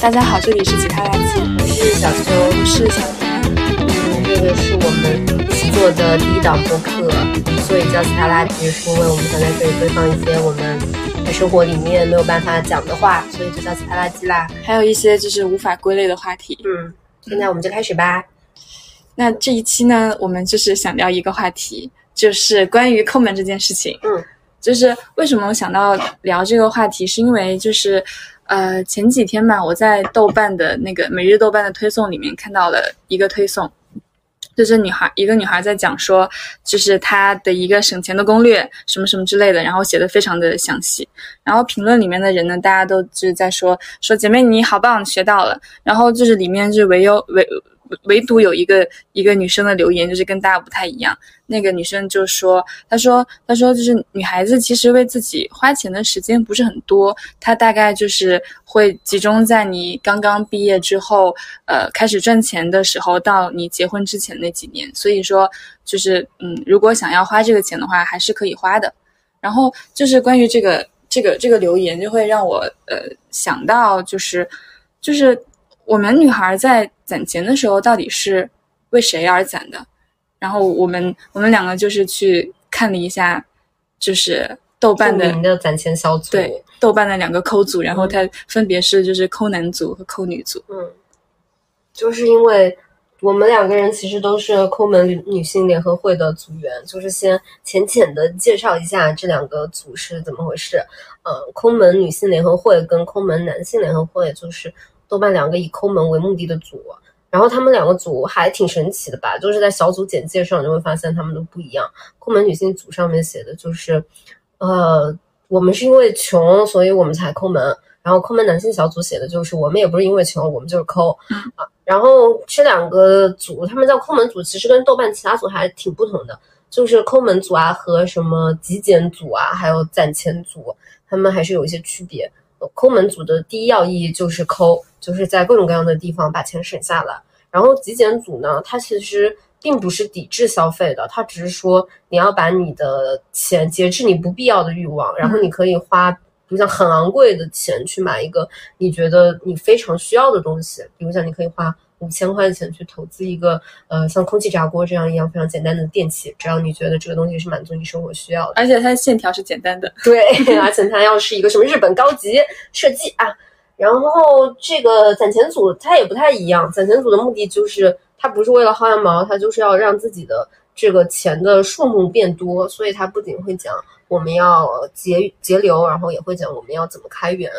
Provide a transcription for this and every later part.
大家好，这里是吉他垃圾，我是小秋，我是小田。嗯，这个是我们做的第一档播客，所以叫吉他垃圾，是因为我们想在这里堆放一些我们在生活里面没有办法讲的话，所以就叫吉他垃圾啦。还有一些就是无法归类的话题。嗯，现在我们就开始吧。那这一期呢，我们就是想聊一个话题，就是关于抠门这件事情。嗯，就是为什么我想到聊这个话题，是因为就是呃前几天吧，我在豆瓣的那个每日豆瓣的推送里面看到了一个推送，就是女孩一个女孩在讲说，就是她的一个省钱的攻略，什么什么之类的，然后写的非常的详细。然后评论里面的人呢，大家都就是在说说姐妹你好棒，学到了。然后就是里面就唯有唯唯独有一个一个女生的留言，就是跟大家不太一样。那个女生就说：“她说，她说，就是女孩子其实为自己花钱的时间不是很多，她大概就是会集中在你刚刚毕业之后，呃，开始赚钱的时候，到你结婚之前那几年。所以说，就是嗯，如果想要花这个钱的话，还是可以花的。然后就是关于这个这个这个留言，就会让我呃想到，就是就是我们女孩在攒钱的时候，到底是为谁而攒的？然后我们我们两个就是去看了一下，就是豆瓣的攒钱小组，对豆瓣的两个抠组，然后它分别是就是抠男组和抠女组。嗯，就是因为我们两个人其实都是抠门女女性联合会的组员，就是先浅浅的介绍一下这两个组是怎么回事。呃，抠门女性联合会跟抠门男性联合会就是豆瓣两个以抠门为目的的组。然后他们两个组还挺神奇的吧，就是在小组简介上就会发现他们都不一样。抠门女性组上面写的就是，呃，我们是因为穷，所以我们才抠门。然后抠门男性小组写的就是，我们也不是因为穷，我们就是抠啊。然后这两个组，他们叫抠门组，其实跟豆瓣其他组还挺不同的，就是抠门组啊和什么极简组啊，还有攒钱组，他们还是有一些区别。抠门组的第一要义就是抠，就是在各种各样的地方把钱省下来。然后极简组呢，它其实并不是抵制消费的，它只是说你要把你的钱节制你不必要的欲望，然后你可以花，比如像很昂贵的钱去买一个你觉得你非常需要的东西，比如像你可以花五千块钱去投资一个呃像空气炸锅这样一样非常简单的电器，只要你觉得这个东西是满足你生活需要的，而且它的线条是简单的。对，而且它要是一个什么日本高级设计啊。然后这个攒钱组它也不太一样，攒钱组的目的就是它不是为了薅羊毛，它就是要让自己的这个钱的数目变多，所以它不仅会讲我们要节节流，然后也会讲我们要怎么开源。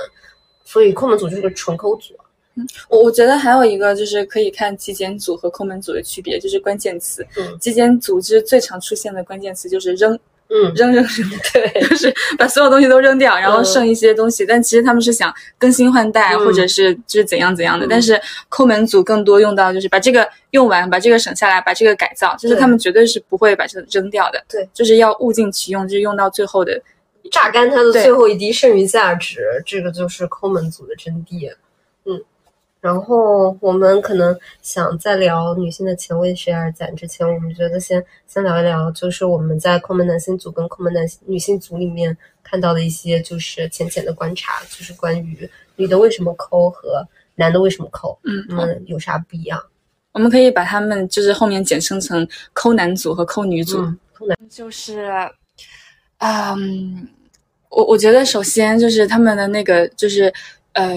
所以抠门组就是个纯抠组。嗯，我我觉得还有一个就是可以看极简组和抠门组的区别，就是关键词。嗯，极简组织最常出现的关键词就是扔。嗯，扔扔扔，对，就是把所有东西都扔掉，然后剩一些东西。但其实他们是想更新换代，或者是就是怎样怎样的。但是抠门组更多用到就是把这个用完，把这个省下来，把这个改造，就是他们绝对是不会把这个扔掉的。对，就是要物尽其用，就是用到最后的榨干它的最后一滴剩余价值。这个就是抠门组的真谛。嗯。然后我们可能想在聊女性的钱为谁而攒之前，我们觉得先先聊一聊，就是我们在抠门男性组跟抠门男女性组里面看到的一些就是浅浅的观察，就是关于女的为什么抠和男的为什么抠，嗯，嗯，有啥不一样？我们可以把他们就是后面简称成抠男组和抠女组。嗯、抠男就是，嗯，我我觉得首先就是他们的那个就是呃。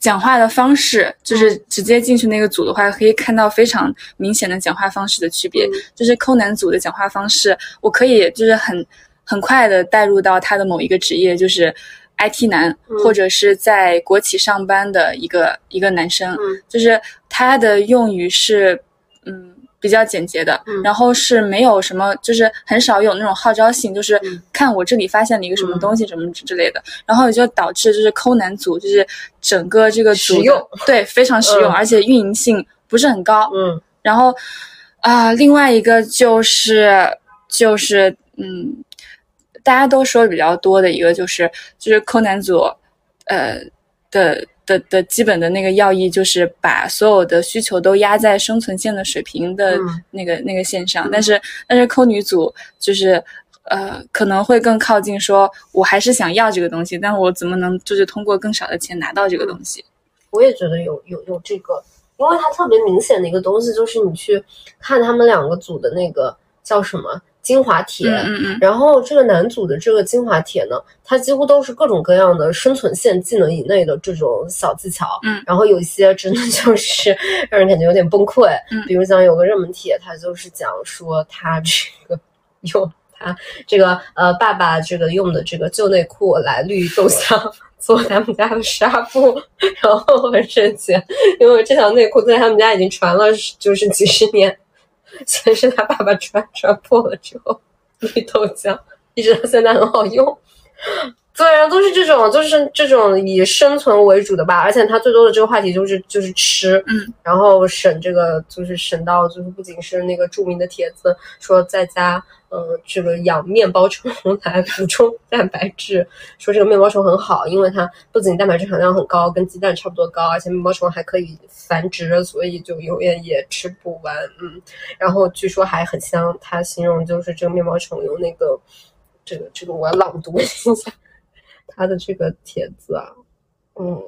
讲话的方式，就是直接进去那个组的话，可以看到非常明显的讲话方式的区别。嗯、就是抠男组的讲话方式，我可以就是很很快的带入到他的某一个职业，就是 IT 男，嗯、或者是在国企上班的一个一个男生。嗯、就是他的用语是，嗯。比较简洁的，嗯、然后是没有什么，就是很少有那种号召性，就是嗯。看我这里发现了一个什么东西，什么之类的，然后也就导致就是抠男组，就是整个这个组用，对，非常实用，嗯、而且运营性不是很高，嗯，然后啊、呃，另外一个就是就是嗯，大家都说的比较多的一个就是就是抠男组，呃的。的的基本的那个要义就是把所有的需求都压在生存线的水平的那个、嗯、那个线上，但是但是抠女组就是呃可能会更靠近说，我还是想要这个东西，但我怎么能就是通过更少的钱拿到这个东西？我也觉得有有有这个，因为它特别明显的一个东西就是你去看他们两个组的那个叫什么精华帖，嗯嗯嗯，然后这个男组的这个精华帖呢，它几乎都是各种各样的生存线技能以内的这种小技巧，嗯。然后有一些真的就是让人感觉有点崩溃，嗯。比如讲有个热门帖，它就是讲说他这个用他这个呃爸爸这个用的这个旧内裤来绿豆香。做他们家的纱布，然后很神奇，因为这条内裤在他们家已经传了就是几十年，先是他爸爸穿穿破了之后，绿豆浆一直到现在很好用。对，啊都是这种，就是这种以生存为主的吧，而且他最多的这个话题就是就是吃，嗯，然后省这个就是省到就是不仅是那个著名的帖子说在家，呃，这个养面包虫来补充蛋白质，说这个面包虫很好，因为它不仅蛋白质含量很高，跟鸡蛋差不多高，而且面包虫还可以繁殖，所以就永远也吃不完，嗯，然后据说还很香，他形容就是这个面包虫有那个这个这个我要朗读一下。他的这个帖子啊，嗯，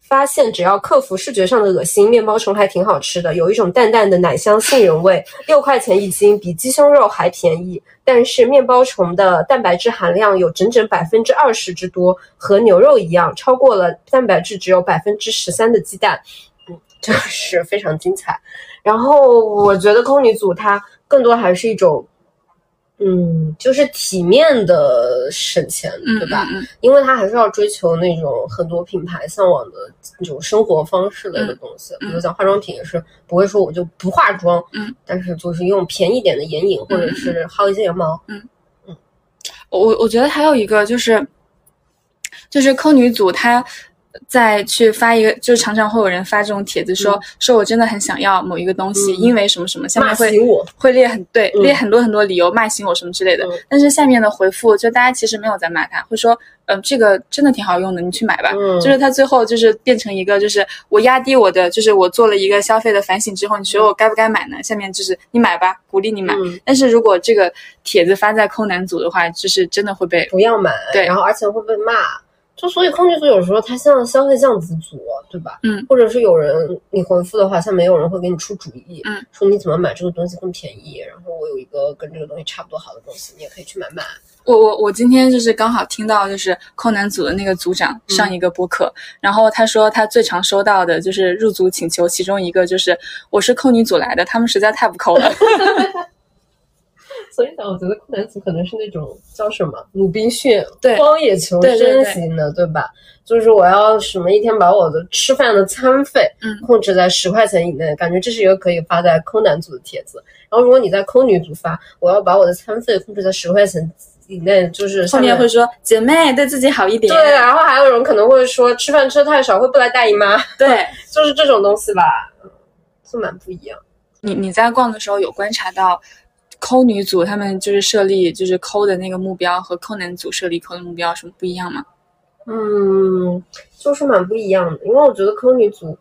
发现只要克服视觉上的恶心，面包虫还挺好吃的，有一种淡淡的奶香杏仁味，六块钱一斤，比鸡胸肉还便宜。但是面包虫的蛋白质含量有整整百分之二十之多，和牛肉一样，超过了蛋白质只有百分之十三的鸡蛋。嗯，这是非常精彩。然后我觉得空女组它更多还是一种。嗯，就是体面的省钱，嗯对吧？嗯嗯因为他还是要追求那种很多品牌向往的那种生活方式类的东西，嗯。比如讲化妆品也是不会说我就不化妆，嗯，但是就是用便宜点的眼影或者是薅一些羊毛，嗯。嗯。我我觉得还有一个就是，就是抠女组她在去发一个，就是常常会有人发这种帖子说、嗯。说我真的很想要某一个东西，嗯因为什么什么，下面会，会列很对嗯。列很多很多理由骂醒我什么之类的，嗯。但是下面的回复就大家其实没有在骂他，会说嗯、这个真的挺好用的，你去买吧。嗯，就是他最后就是变成一个，就是我压低我的，就是我做了一个消费的反省之后，你觉得我该不该买呢？下面就是你买吧，鼓励你买。嗯。但是如果这个帖子发在抠男组的话，就是真的会被不要买，对。然后而且会被骂。就所以空女组有时候它像消费降级组，对吧？嗯，或者是有人你回复的话，下面有人会给你出主意，嗯，说你怎么买这个东西更便宜，然后我有一个跟这个东西差不多好的东西，你也可以去买买。我我我今天就是刚好听到，就是控男组的那个组长上一个播客，然后他说他最常收到的就是入组请求，其中一个就是我是控女组来的，他们实在太不抠了。所以讲，我觉得酷男组可能是那种叫什么鲁滨逊对荒野求生型的，对吧？就是我要什么一天把我的吃饭的餐费嗯控制在十块钱以内，感觉这是一个可以发在抠男组的帖子。然后如果你在抠女组发，我要把我的餐费控制在十块钱以内，就是后面会说姐妹对自己好一点，对，然后还有人可能会说吃饭吃的太少会不来大姨妈，对 就是这种东西吧，嗯就蛮不一样。你你在逛的时候有观察到。抠女组他们就是设立就是抠的那个目标和抠男组设立抠的目标有什么不一样吗？嗯，就是蛮不一样的，因为我觉得抠女组，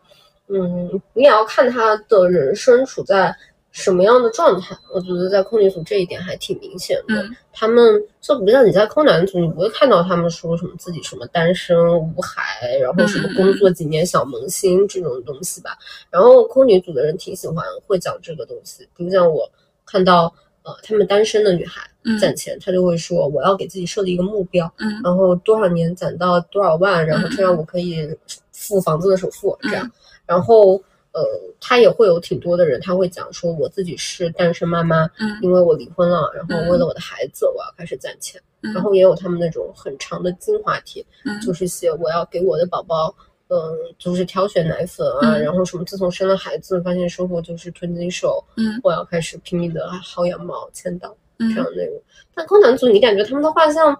嗯，你也要看她的人生处在什么样的状态。我觉得在抠女组这一点还挺明显的。嗯他们就不像你在抠男组，你不会看到他们说什么自己什么单身无孩，然后什么工作几年小萌新这种东西吧。然后抠女组的人挺喜欢会讲这个东西，比如像我看到呃他们单身的女孩嗯攒钱，她就会说我要给自己设立一个目标，嗯然后多少年攒到多少万，然后这样嗯我可以付房子的首付，这样嗯，然后。呃，他也会有挺多的人，他会讲说我自己是单身妈妈，嗯因为我离婚了，然后嗯为了我的孩子，我要开始攒钱。嗯然后也有他们那种很长的精华帖，嗯就是写我要给我的宝宝，嗯、就是挑选奶粉啊，嗯。然后什么自从生了孩子，发现生活就是吞金兽，嗯。我要开始拼命的薅羊毛、签到嗯。这样的内容。但空男组，你感觉他们的画像，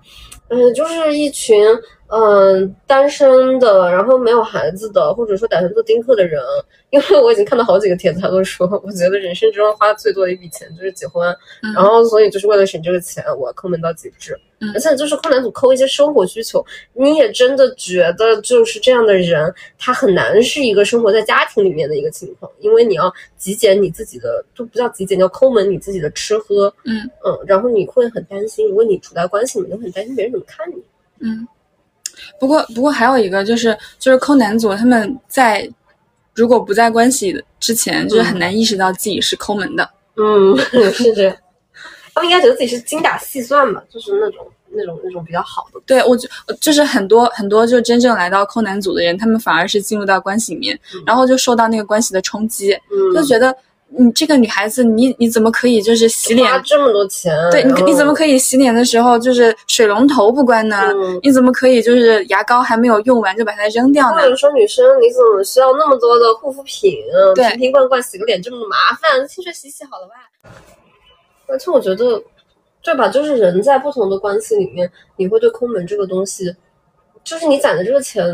嗯、就是一群嗯、呃单身的，然后没有孩子的，或者说打算做丁克的人。因为我已经看到好几个帖子，他都说，我觉得人生之中花最多的一笔钱就是结婚，嗯然后所以就是为了省这个钱，我要抠门到极致。嗯而且就是困难组抠一些生活需求，你也真的觉得就是这样的人，他很难是一个生活在家庭里面的一个情况，因为你要极简你自己的，都不叫极简，叫抠门你自己的吃喝，嗯嗯，然后你会很担心，如果你处在关系里面，你会很担心别人怎么看你。嗯，不过不过还有一个就是就是抠男组他们在如果不在关系之前，就是很难意识到自己是抠门的。嗯，是这样。他们应该觉得自己是精打细算吧，就是那种那种那种比较好的。对我就就是很多很多就真正来到抠男组的人，他们反而是进入到关系里面，然后就受到那个关系的冲击，嗯就觉得你这个女孩子，你你怎么可以就是洗脸花这么多钱，对你你怎么可以洗脸的时候就是水龙头不关呢？嗯你怎么可以就是牙膏还没有用完就把它扔掉呢或？者说女生你怎么需要那么多的护肤品？对瓶瓶罐罐洗个脸这么麻烦，清水洗洗好了吧？而且我觉得，对吧？就是人在不同的关系里面，你会对抠门这个东西，就是你攒的这个钱，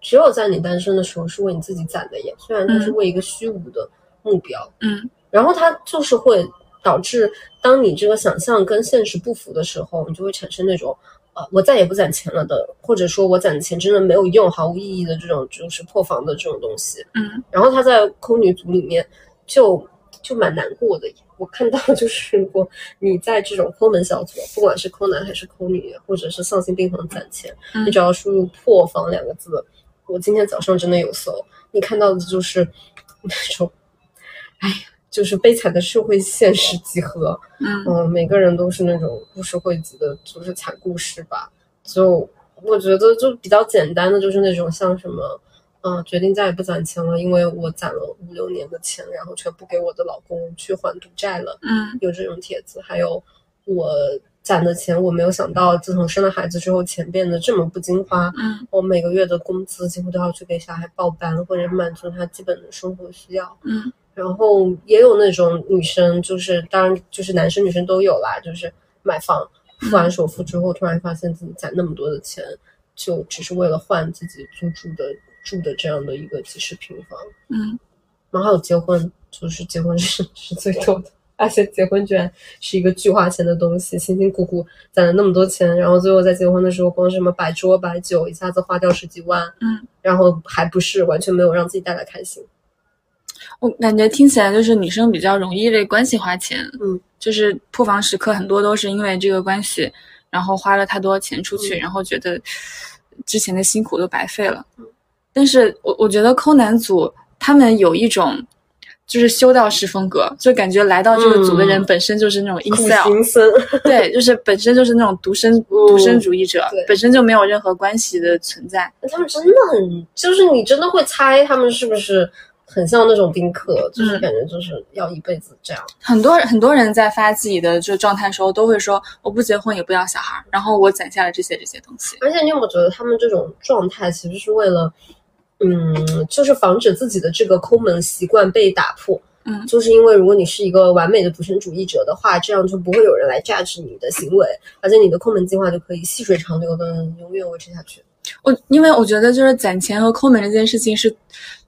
只有在你单身的时候是为你自己攒的耶，虽然它是嗯为一个虚无的目标，嗯然后它就是会导致，当你这个想象跟现实不符的时候，你就会产生那种，呃，我再也不攒钱了的，或者说我攒的钱真的没有用、毫无意义的这种，就是破防的这种东西。嗯然后他在空女组里面就就蛮难过的。我看到就是，如果你在这种抠门小组，不管是抠男还是抠女，或者是丧心病狂攒钱，嗯你只要输入“破防”两个字，我今天早上真的有搜，你看到的就是那种，哎呀，就是悲惨的社会现实集合。嗯嗯，每个人都是那种故事汇集的，就是惨故事吧。就我觉得就比较简单的，就是那种像什么，嗯、决定再也不攒钱了，因为我攒了五六年的钱，然后全部给我的老公去还赌债了，嗯有这种帖子。还有我攒的钱，我没有想到，自从生了孩子之后，钱变得这么不经花。嗯我每个月的工资几乎都要去给小孩报班，或者满足他基本的生活需要。嗯然后也有那种女生，就是当然就是男生女生都有啦，就是买房付完首付之后，突然发现自己攒那么多的钱，就只是为了换自己租住的住的这样的一个几十平方。嗯然后还有结婚，就是结婚是是最多的，而且结婚居然是一个巨花钱的东西，辛辛苦苦攒了那么多钱，然后最后在结婚的时候，光什么摆桌摆酒，一下子花掉十几万，嗯，然后还不是完全没有让自己带来开心。我感觉听起来就是女生比较容易为关系花钱，嗯，就是破防时刻很多都是因为这个关系，然后花了太多钱出去，嗯然后觉得之前的辛苦都白费了。但是我我觉得抠男组他们有一种就是修道士风格，就感觉来到这个组的人嗯本身就是那种苦 incel，、行僧，对，就是本身就是那种独身、独身主义者，本身就没有任何关系的存在。他们真的很，就是你真的会猜他们是不是很像那种宾客，就是嗯感觉就是要一辈子这样。很多很多人在发自己的就状态的时候，都会说我不结婚也不要小孩，然后我攒下了这些这些东西。而且你有没有觉得他们这种状态其实是为了，嗯，就是防止自己的这个抠门习惯被打破。嗯就是因为如果你是一个完美的独身主义者的话，这样就不会有人来榨取你的行为，而且你的抠门计划就可以细水长流的永远维持下去。我因为我觉得就是攒钱和抠门这件事情是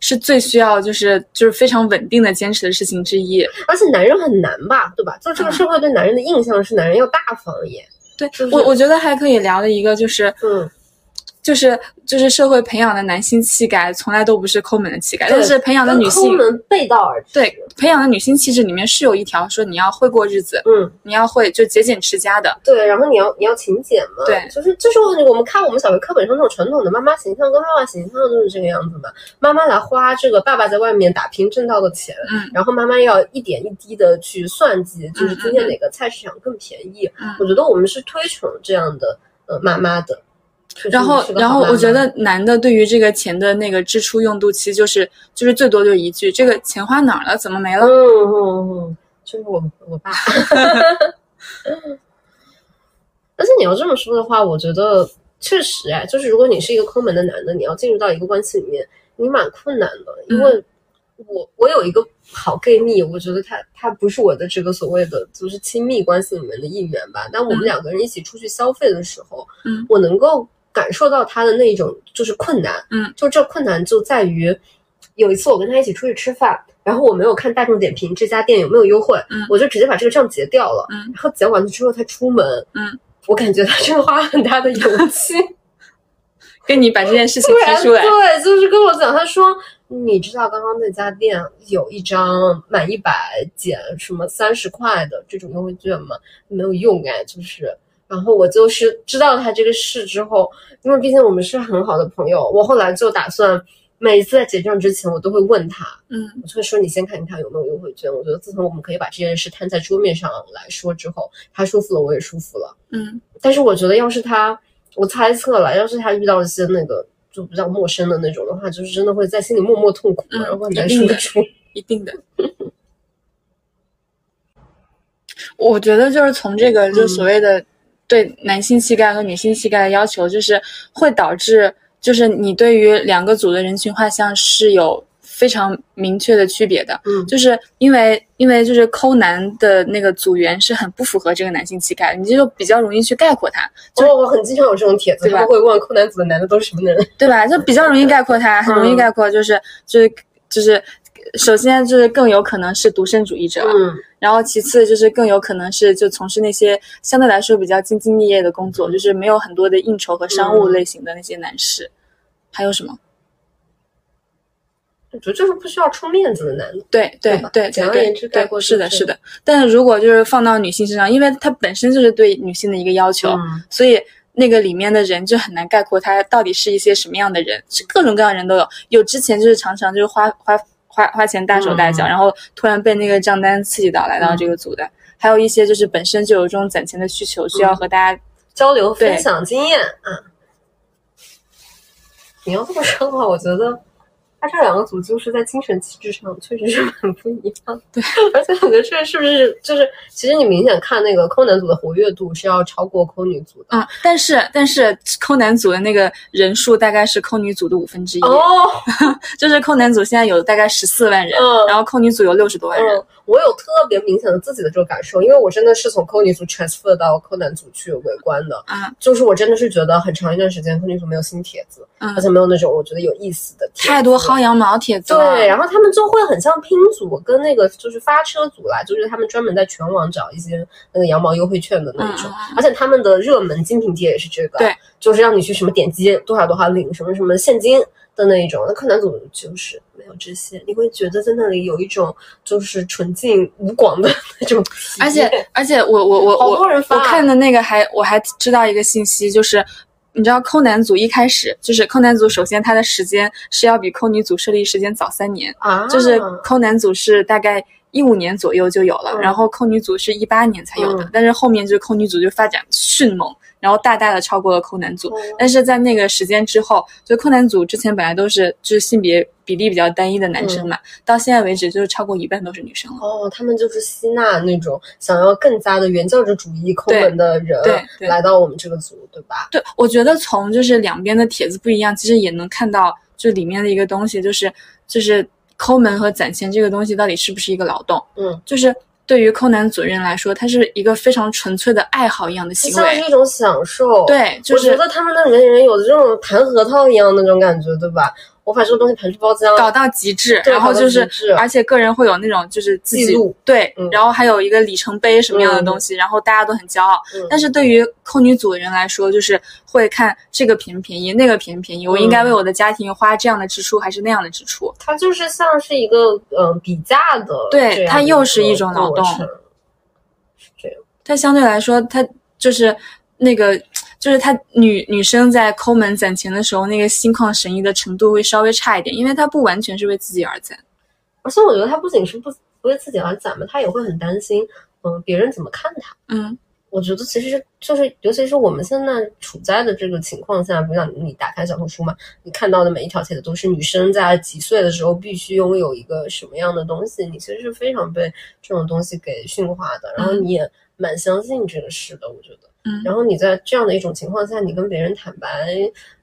是最需要就是就是非常稳定的坚持的事情之一。而且男人很难吧，对吧？就这个嗯社会对男人的印象是男人要大方一点。对就是我我觉得还可以聊的一个就是嗯，就是就是社会培养的男性气概从来都不是抠门的气概，对但是培养的女性抠性门背道而驰。对培养的女性气质里面是有一条说你要会过日子，嗯，你要会就节俭持家的。对，然后你要你要勤俭嘛，对就是就是我们看我们小学课本上那种传统的妈妈形象跟爸爸形象就是这个样子嘛。妈妈来花这个爸爸在外面打拼挣到的钱，嗯然后妈妈要一点一滴的去算计，就是今天哪个菜市场更便宜。嗯我觉得我们是推崇这样的呃妈妈的。就是然后然后我觉得男的对于这个钱的那个支出用度，其实就是就是最多就一句：这个钱花哪儿了？怎么没了？嗯嗯嗯，就是我我爸。但是你要这么说的话，我觉得确实哎，就是如果你是一个抠门的男的，你要进入到一个关系里面，你蛮困难的，因为我我有一个好 gay 蜜，我觉得他他不是我的这个所谓的就是亲密关系里面的一员吧，但我们嗯两个人一起出去消费的时候，嗯我能够感受到他的那种就是困难，嗯，就这困难就在于有一次我跟他一起出去吃饭。然后我没有看大众点评这家店有没有优惠，嗯我就直接把这个账结掉了。嗯然后结完了之后他出门，嗯，我感觉他真的花了很大的勇气，跟你把这件事情提出来，对，就是跟我讲，他说你知道刚刚那家店有一张满一百减什么三十块的这种优惠券吗？没有用哎，就是然后我就是知道他这个事之后，因为毕竟我们是很好的朋友，我后来就打算每一次在结账之前，我都会问他，嗯我就会说你先看一看有没有优惠券。我觉得自从我们可以把这件事摊在桌面上来说之后，他舒服了，我也舒服了。嗯但是我觉得，要是他，我猜测了，要是他遇到一些那个就比较陌生的那种的话，就是真的会在心里默默痛苦，嗯然后很难受的说出。一定的。我觉得就是从这个就所谓的对男性气概和女性气概的要求，就是会导致就是你对于两个组的人群画像是有非常明确的区别的。嗯就是因为因为就是抠男的那个组员是很不符合这个男性气概，你就比较容易去概括他，就哦，我很经常有这种帖子，他们会问抠男组的男的都是什么人？对吧？就比较容易概括他，很容易嗯概括，就是就是就是，首先就是更有可能是独身主义者，嗯然后其次就是更有可能是就从事那些相对来说比较兢兢业业的工作，就是没有很多的应酬和商务嗯类型的那些男士。还有什么？我觉得就是不需要出面子的男的。对对对吧对，对简而言之概对，括是的，是是的。但是如果就是放到女性身上，因为它本身就是对女性的一个要求，嗯所以那个里面的人就很难概括他到底是一些什么样的人，是各种各样的人都有。有之前就是常常就是花花花花钱大手大脚，嗯。然后突然被那个账单刺激到来到这个组的，还有一些就是本身就有这种攒钱的需求，需要和大家交流分享经验啊。你要这么说的话，我觉得他这两个组就是在精神气质上确实是很不一样。对，而且我觉得这是不是就是，其实你明显看那个抠男组的活跃度是要超过抠女组的。啊，但是但是抠男组的那个人数大概是抠女组的五分之一，哦，就是抠男组现在有大概十四万人，嗯然后抠女组有六十多万人。嗯，我有特别明显的自己的这个感受，因为我真的是从抠女组 transfer 到柯南组去围观的，嗯就是我真的是觉得很长一段时间抠女组没有新帖子，嗯而且没有那种我觉得有意思的帖子，太多薅羊毛帖子了。对，然后他们就会很像拼组跟那个就是发车组啦，就是他们专门在全网找一些那个羊毛优惠券的那种，而且他们的热门精品帖也是这个，对，就是让你去什么点击多少多少领什么什么现金的那一种。那柯南组就是没有这些，你会觉得在那里有一种就是纯净无广的那种而且而且我我我我看的那个还我还知道一个信息，就是你知道抠男组一开始就是抠男组，首先它的时间是要比抠女组设立时间早三年，啊，就是抠男组是大概。一五年左右就有了，嗯然后抠女组是一八年才有的，嗯但是后面就是抠女组就发展迅猛，然后大大的超过了抠男组。哦但是在那个时间之后，就抠男组之前本来都是就是性别比例比较单一的男生嘛，到现在为止就是超过一半都是女生了。哦，他们就是吸纳那种想要更加的原教旨主义抠门的人，来到我们这个组，对吧？对，我觉得从就是两边的帖子不一样，其实也能看到就里面的一个东西，就是就是抠门和攒钱这个东西到底是不是一个劳动？嗯，就是对于抠男主人来说，它是一个非常纯粹的爱好一样的行为。像是一种享受。，对，就是我觉得他们那里面人有这种弹核桃一样那种感觉，对吧？我把这个东西盘出包浆，搞到极致，然后就是而且个人会有那种就是自己记录对，嗯然后还有一个里程碑什么样的东西，然后大家都很骄傲。嗯但是对于抠女组的人来说，就是会看这个便不便宜，那个便不便宜，我应该为我的家庭花这样的支出还是那样的支出？它就是像是一个嗯、呃比价的，对它又是一种劳动是这样。它相对来说，它就是那个，就是她女女生在抠门攒钱的时候，那个心旷神怡的程度会稍微差一点，因为她不完全是为自己而攒。而且我觉得她不仅是不不为自己而攒嘛，她也会很担心，嗯，别人怎么看她。嗯我觉得其实就是，尤其是我们现在处在的这个情况下，比如讲你打开小红书嘛，你看到的每一条帖子都是女生在几岁的时候必须拥有一个什么样的东西，你其实是非常被这种东西给驯化的，然后你也蛮相信这个事的，我觉得。嗯。然后你在这样的一种情况下，你跟别人坦白，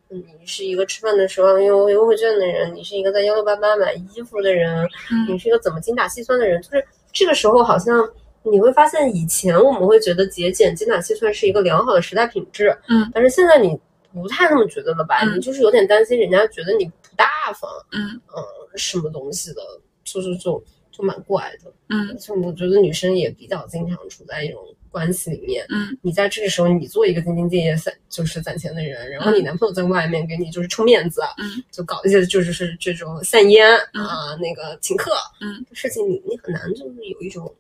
嗯你是一个吃饭的时候用优惠券的人，你是一个在幺六八八买衣服的人，嗯。你是一个怎么精打细算的人，就是这个时候好像你会发现，以前我们会觉得节俭、精打细算是一个良好的时代品质，嗯，但是现在你不太那么觉得了吧？嗯？你就是有点担心人家觉得你不大方，嗯。嗯，什么东西的，就是就就蛮怪的。嗯。就我觉得女生也比较经常处在一种关系里面，嗯你在这个时候，你做一个兢兢业业攒就是攒钱的人，然后你嗯男朋友在外面给你就是充面子，嗯，就搞一些就是是这种散烟嗯啊，那个请客，嗯，事情你你很难就是有一种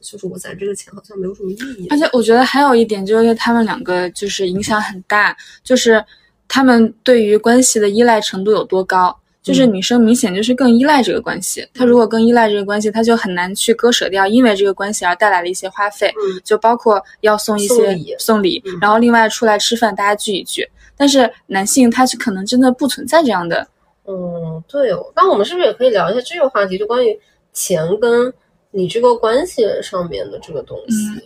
就是我攒这个钱好像没有什么意义。而且我觉得还有一点就是他们两个就是影响很大，就是他们对于关系的依赖程度有多高。就是女生明显就是更依赖这个关系，她如果更依赖这个关系，她就很难去割舍掉，因为这个关系而带来的一些花费，嗯就包括要送一些送礼送礼嗯然后另外出来吃饭大家聚一聚。但是男性他是可能真的不存在这样的，嗯，对哦。那我们是不是也可以聊一下这个话题，就关于钱跟你这个关系上面的这个东西？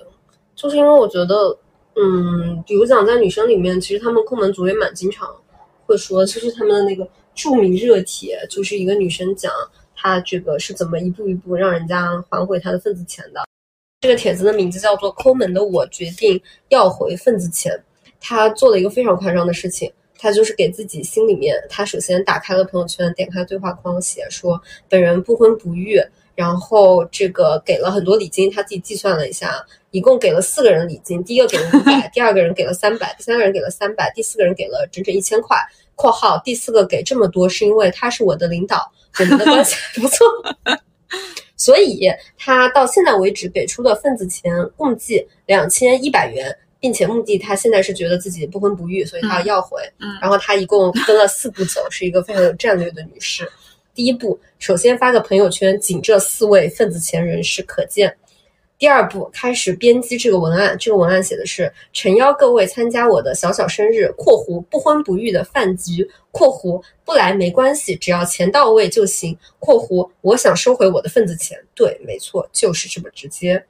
就是因为我觉得，嗯，比如讲在女生里面，其实他们抠门族也蛮经常会说，就是他们的那个著名热帖，就是一个女生讲她这个是怎么一步一步让人家还回她的份子钱的。这个帖子的名字叫做“抠门的我决定要回份子钱”。她做了一个非常夸张的事情，她就是给自己心里面，她首先打开了朋友圈，点开对话框，写说本人不婚不育，然后这个给了很多礼金，她自己计算了一下，一共给了四个人礼金，第一个给了五百，第二个人给了三百，第三个人给了三百，第四个人给了整整一千块。（括号第四个给这么多是因为他是我的领导，我们的关系还不错。）所以他到现在为止给出的份子钱共计两千一百元，并且目的他现在是觉得自己不婚不育，所以他要要回。嗯然后他一共分了四步走，是一个非常有战略的女士。第一步，首先发个朋友圈，仅这四位份子钱人士可见。第二步，开始编辑这个文案。这个文案写的是：诚邀各位参加我的小小生日（括弧不婚不育的饭局）（括弧不来没关系，只要钱到位就行）（括弧我想收回我的份子钱）。对，没错，就是这么直接。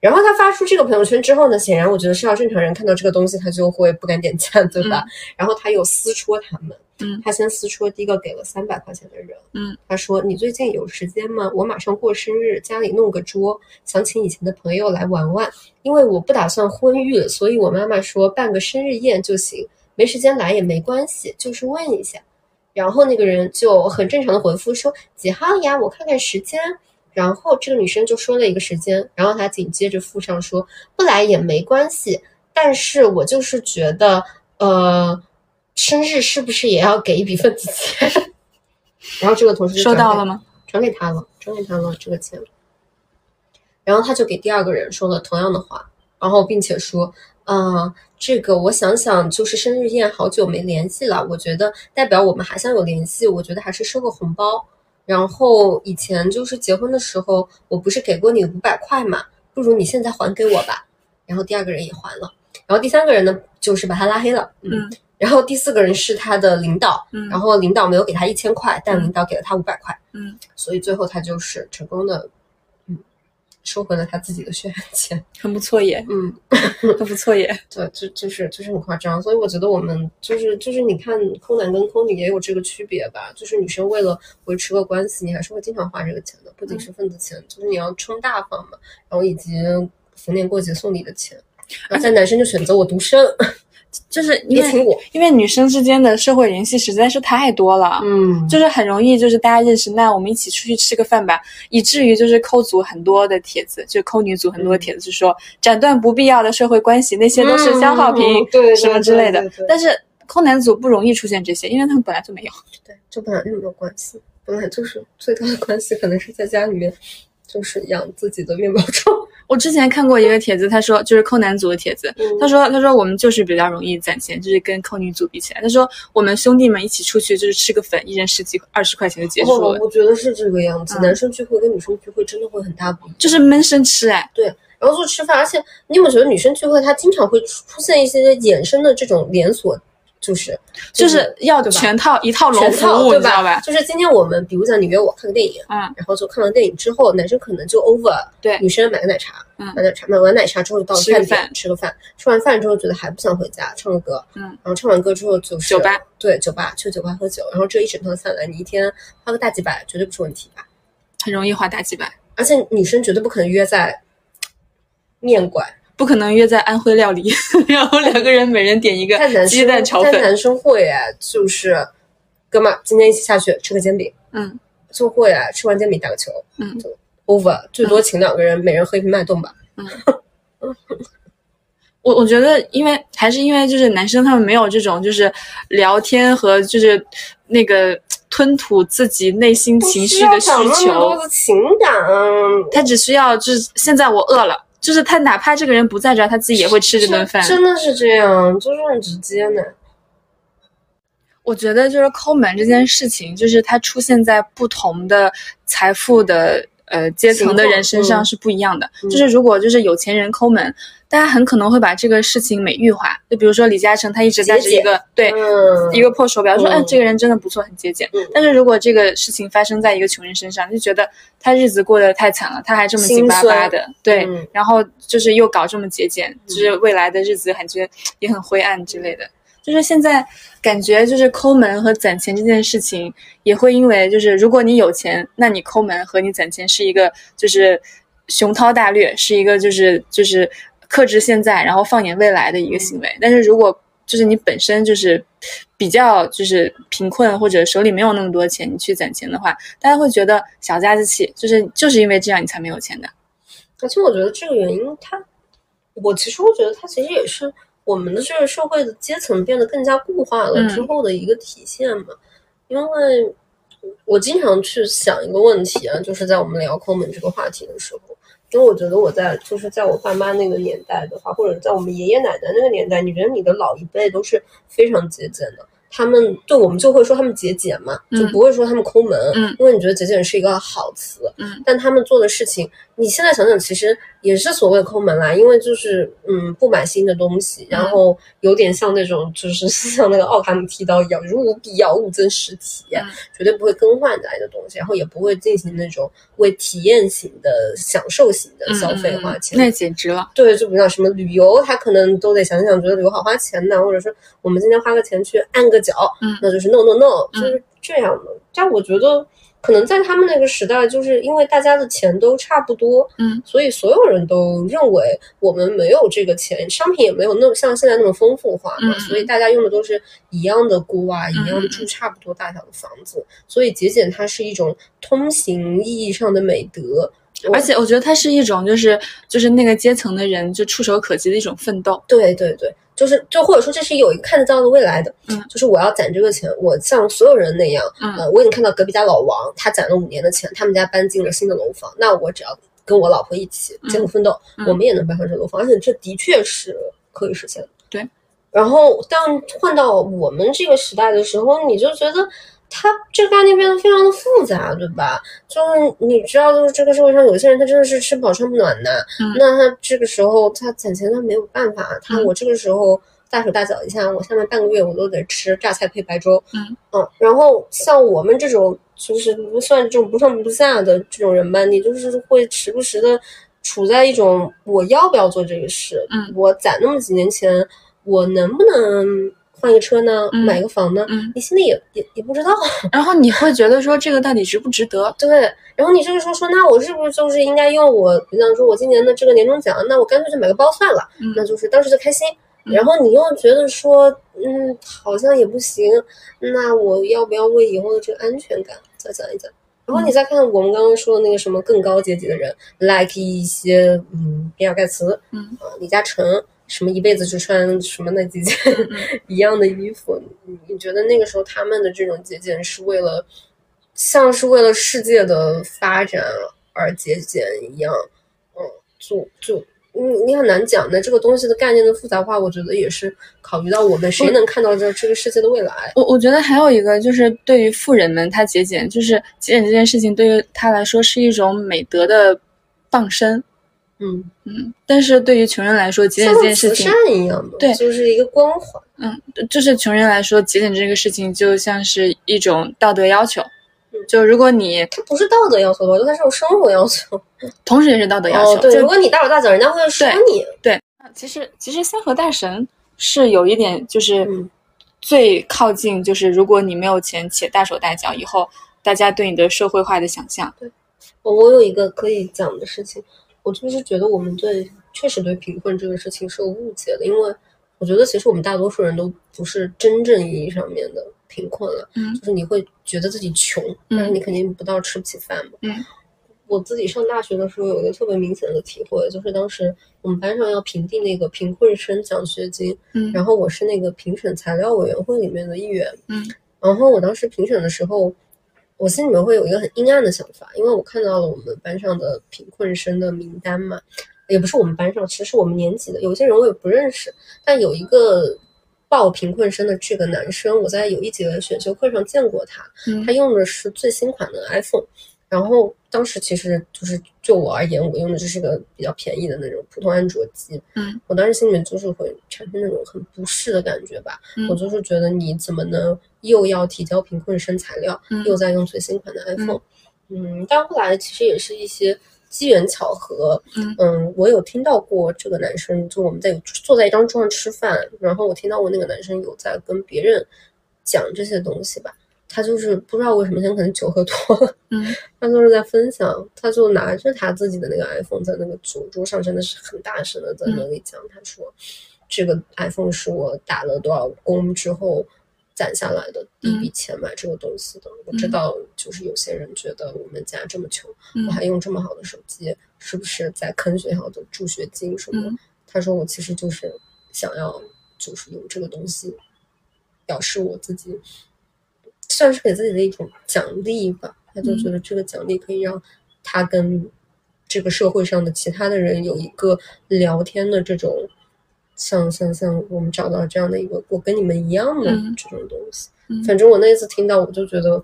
然后他发出这个朋友圈之后呢，显然我觉得是要正常人看到这个东西，他就会不敢点赞，对吧？然后他又私戳他们，嗯他先私戳第一个给了三百块钱的人，嗯，他说你最近有时间吗？我马上过生日，家里弄个桌，想请以前的朋友来玩玩，因为我不打算婚育，所以我妈妈说办个生日宴就行，没时间来也没关系，就是问一下。然后那个人就很正常的回复说几号呀？我看看时间。然后这个女生就说了一个时间，然后她紧接着附上说不来也没关系，但是我就是觉得，呃，生日是不是也要给一笔份子钱？然后这个同事就收到了吗？转给他了，转给他了这个钱。然后他就给第二个人说了同样的话，然后并且说，呃，这个我想想，就是生日宴好久没联系了，我觉得代表我们还想有联系，我觉得还是收个红包。然后以前就是结婚的时候，我不是给过你五百块嘛，不如你现在还给我吧。然后第二个人也还了，然后第三个人呢，就是把他拉黑了，嗯然后第四个人是他的领导，嗯然后领导没有给他一千块，但领导给了他五百块，嗯，所以最后他就是成功的，嗯，收回了他自己的血汗钱。很不错耶，嗯，很不错耶。对，就就是就是很夸张，所以我觉得我们就是就是你看空男跟空女也有这个区别吧，就是女生为了维持个关系，你还是会经常花这个钱的，不仅是份子钱，就是你要充大方嘛，然后以及逢年过节送礼的钱。然后在男生就选择我独身，就是因为。因为女生之间的社会联系实在是太多了，嗯，就是很容易就是大家认识，那我们一起出去吃个饭吧，以至于就是扣组很多的帖子，就扣女组很多的帖子，是说斩断不必要的社会关系，那些都是消耗品，嗯对对什么之类的。但是扣男组不容易出现这些，因为他们本来就没有。对，就本来就没有关系，本来就是最大的关系，可能是在家里面，就是养自己的面包虫。我之前看过一个帖子，他说就是扣男组的帖子，嗯他说他说我们就是比较容易攒钱，就是跟扣女组比起来，他说我们兄弟们一起出去就是吃个粉，一人十几二十块钱就结束了，哦我觉得是这个样子，嗯男生聚会跟女生聚会真的会很大不一样。就是闷声吃哎。对然后就吃饭，而且你有没有觉得女生聚会她经常会出出现一些衍生的这种连锁，就是就是要全套一套龙全服务，套对吧？就是今天我们比如讲你约我看个电影，嗯，然后就看完电影之后，男生可能就 over，对女生买个奶茶，嗯买奶茶，买完奶茶之后就到了饭点吃个饭吃个饭，吃完饭之后觉得还不想回家，唱个歌，嗯，然后唱完歌之后就是酒吧，对，酒吧去酒吧喝酒，然后这一整套下来，你一天花个大几百绝对不是问题吧？很容易花大几百，而且女生绝对不可能约在面馆，不可能约在安徽料理，然后两个人每人点一个鸡蛋炒粉，但男生会哎，就是哥们儿今天一起下去吃个煎饼，嗯，就会啊，吃完煎饼打个球，嗯就 over，最多请两个人，每人喝一瓶脉动吧。嗯我我觉得，因为还是因为就是男生他们没有这种就是聊天和就是那个吞吐自己内心情绪的需求，情感，他只需要就是现在我饿了，就是他哪怕这个人不在这儿，他自己也会吃这顿饭。真的是这样，就是很直接呢。我觉得就是抠门这件事情，就是它出现在不同的财富的呃阶层的人身上是不一样的。嗯就是如果就是有钱人抠门，大家很可能会把这个事情美玉化。就比如说李嘉诚，他一直带着一个对。嗯，一个破手表，说，嗯嗯，这个人真的不错，很节俭。嗯但是如果这个事情发生在一个穷人身上，就觉得他日子过得太惨了，他还这么紧巴巴的，对，嗯然后就是又搞这么节俭，就是未来的日子感觉也很灰暗之类的。就是现在感觉就是抠门和攒钱这件事情，也会因为就是如果你有钱，那你抠门和你攒钱是一个就是雄韬大略，是一个就是就是克制现在，然后放眼未来的一个行为。但是如果就是你本身就是比较就是贫困或者手里没有那么多钱，你去攒钱的话，大家会觉得小家子气，就是就是因为这样你才没有钱的。而且我觉得这个原因它，我其实会觉得它其实也是我们的这个社会的阶层变得更加固化了嗯之后的一个体现嘛。因为我经常去想一个问题啊，就是在我们聊抠门这个话题的时候，因为我觉得我在就是在我爸妈那个年代的话，或者在我们爷爷奶奶那个年代，你觉得你的老一辈都是非常节俭的。他们对我们就会说他们节俭嘛，就嗯不会说他们抠门，嗯因为你觉得节俭是一个好词，嗯但他们做的事情，你现在想想，其实也是所谓抠门啦，因为就是嗯，不买新的东西，然嗯后有点像那种就是 像那个奥卡姆剃刀一样，如无必要勿增实体，嗯绝对不会更换来的东西，然后也不会进行那种为体验型的、享受型的消费花钱。嗯那简直了。对，就比如像什么旅游，他可能都得想想，觉得旅游好花钱呢，或者说我们今天花个钱去按个脚，嗯那就是 no no no，嗯就是这样的。但我觉得，可能在他们那个时代，就是因为大家的钱都差不多，嗯，所以所有人都认为我们没有这个钱，商品也没有那么像现在那么丰富化嘛，嗯所以大家用的都是一样的锅啊，嗯一样的住差不多大小的房子，所以节俭它是一种通行意义上的美德。而且我觉得它是一种就是就是那个阶层的人就触手可及的一种奋斗。对对对，就是就或者说这是有一个看得到的未来的，嗯就是我要攒这个钱，我像所有人那样，嗯呃，我已经看到隔壁家老王他攒了五年的钱，他们家搬进了新的楼房，那我只要跟我老婆一起艰苦奋斗，嗯我们也能搬上这楼房，而且这的确是可以实现的。对，然后当换到我们这个时代的时候，你就觉得。它这个概念变得非常的复杂，对吧？就是你知道，就是这个社会上有些人他真的是吃不饱穿不暖的，嗯那他这个时候他攒钱他没有办法，他嗯我这个时候大手大脚一下，我下面半个月我都得吃榨菜配白粥，嗯嗯，然后像我们这种就是不算这种不上不下的这种人吧，你就是会时不时的处在一种我要不要做这个事，嗯，我攒那么几年钱，我能不能换个车呢，嗯买个房呢？嗯，你心里也也也不知道，然后你会觉得说这个到底值不值得？对，然后你这个时候说，那我是不是就是应该用我，比方说我今年的这个年终奖，那我干脆就买个包算了，嗯那就是当时就开心。嗯然后你又觉得说，嗯，好像也不行，那我要不要为以后的这个安全感再攒一攒？然后你再看我们刚刚说的那个什么更高阶级的人，like 一些嗯比尔盖茨，嗯啊李嘉诚，什么一辈子只穿什么那几件 一样的衣服，你你觉得那个时候他们的这种节俭是为了，像是为了世界的发展而节俭一样，嗯，就就你你很难讲的这个东西的概念的复杂化，我觉得也是考虑到我们谁能看到这这个世界的未来。我我觉得还有一个就是对于富人们，他节俭，就是节俭这件事情对于他来说是一种美德的傍身。嗯，嗯，但是对于穷人来说，节俭这件事情慈善，一样的，对就是一个光环。嗯，就是穷人来说，节俭这个事情就像是一种道德要求嗯。就如果你它不是道德要求吧，我觉得它是种生活要求。同时也是道德要求，哦，对，就如果你大手大脚，人家会说你。对其实其实三和大神是有一点就是嗯最靠近，就是如果你没有钱且大手大脚，以后大家对你的社会化的想象。我我有一个可以讲的事情，我就是觉得我们对确实对贫困这个事情是有误解的，因为我觉得其实我们大多数人都不是真正意义上面的贫困了，嗯就是你会觉得自己穷，但是你肯定不到吃不起饭嘛。嗯，我自己上大学的时候有一个特别明显的体会，就是当时我们班上要评定那个贫困生奖学金，嗯然后我是那个评审材料委员会里面的一员，嗯然后我当时评审的时候，我心里面会有一个很阴暗的想法，因为我看到了我们班上的贫困生的名单嘛，也不是我们班上，其实是我们年级的，有些人我也不认识，但有一个报贫困生的这个男生，我在有一节选修课上见过他，嗯他用的是最新款的 iPhone，然后当时其实就是就我而言，我用的就是个比较便宜的那种普通安卓机，嗯，我当时心里面就是会产生那种很不适的感觉吧，嗯。我就是觉得你怎么能又要提交贫困生材料，嗯。又在用最新款的 iPhone，嗯但后来其实也是一些。机缘巧合，嗯。我有听到过这个男生，就我们在坐在一张桌上吃饭，然后我听到过那个男生有在跟别人讲这些东西吧，他就是不知道为什么，现在可能酒喝多了，嗯。他就是在分享，他就拿着他自己的那个 iPhone 在那个酒桌上，真的是很大声的在那里讲，他说这个 iPhone 是我打了多少工之后攒下来的第一笔钱买这个东西的。我知道，就是有些人觉得我们家这么穷，嗯。我还用这么好的手机，是不是在坑学校的助学金什么他说我其实就是想要，就是用这个东西表示我自己，算是给自己的一种奖励吧。他就觉得这个奖励可以让他跟这个社会上的其他的人有一个聊天的这种，像像像我们找到这样的一个我跟你们一样的嗯这种东西。嗯反正我那一次听到，我就觉得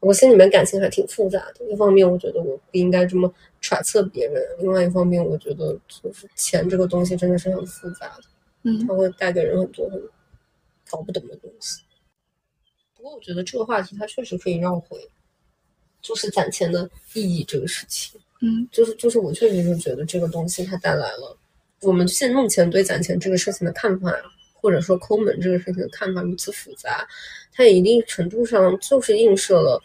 我心里面感情还挺复杂的。一方面，我觉得我不应该这么揣测别人；另外一方面，我觉得就是钱这个东西真的是很复杂的，嗯它会带给人很多很搞不懂的东西。不过，我觉得这个话题它确实可以绕回，就是攒钱的意义这个事情。嗯就是就是我确实是觉得这个东西它带来了我们现目前对攒钱这个事情的看法，或者说抠门这个事情的看法如此复杂，它也一定程度上就是映射了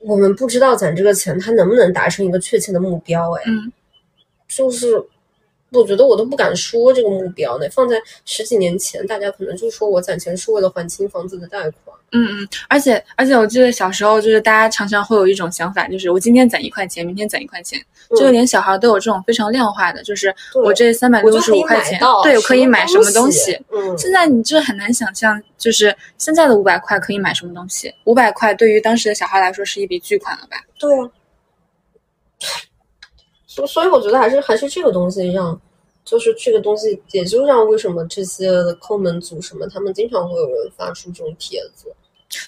我们不知道攒这个钱它能不能达成一个确切的目标。哎，嗯就是我觉得我都不敢说这个目标呢。放在十几年前，大家可能就说我攒钱是为了还清房子的贷款。嗯嗯，而且而且我记得小时候就是大家常常会有一种想法，就是我今天攒一块钱，明天攒一块钱，嗯就连小孩都有这种非常量化的，就是我这三百六十五块钱，对，我可以买什么东东西。。嗯，现在你就很难想象，就是现在的五百块可以买什么东西。五百块对于当时的小孩来说是一笔巨款了吧？对啊，所所以我觉得还是还是这个东西让，就是这个东西也就让为什么这些的抠门族什么，他们经常会有人发出这种帖子，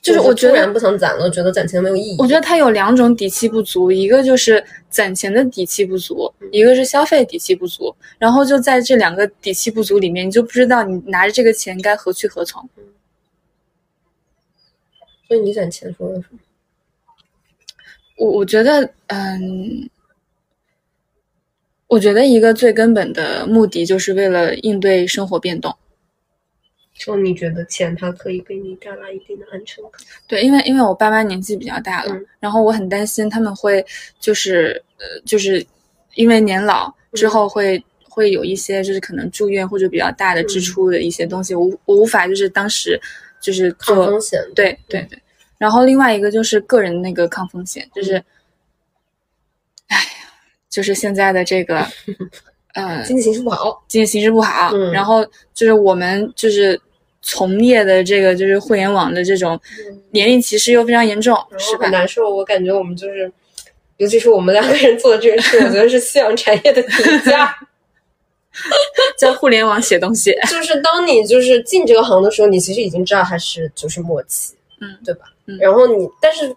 就是我觉得不想攒了，觉得攒钱没有意义。我觉得他有两种底气不足，一个就是攒钱的底气不足，一个是消费底气不足。然后就在这两个底气不足里面，你就不知道你拿着这个钱该何去何从。所以你攒钱说的什么？我我觉得，嗯，我觉得一个最根本的目的就是为了应对生活变动。就你觉得钱它可以给你带来一定的安全感？对，因为因为我爸妈年纪比较大了，嗯然后我很担心他们会就是呃就是因为年老之后会、会有一些就是可能住院或者比较大的支出的一些东西，我无我无法就是当时就是做抗风险。对对对，然后另外一个就是个人那个抗风险，就是，哎呀，就是现在的这个 呃经济形势不好，经济形势不好，嗯然后就是我们就是从业的这个就是互联网的这种嗯年龄歧视又非常严重，然是吧？很难受。我感觉我们就是，尤其是我们两个人做的这个事，我觉得是夕阳产业的底价。在互联网写东西，就是当你就是进这个行的时候，你其实已经知道它是就是末期，嗯对吧？嗯然后你，但是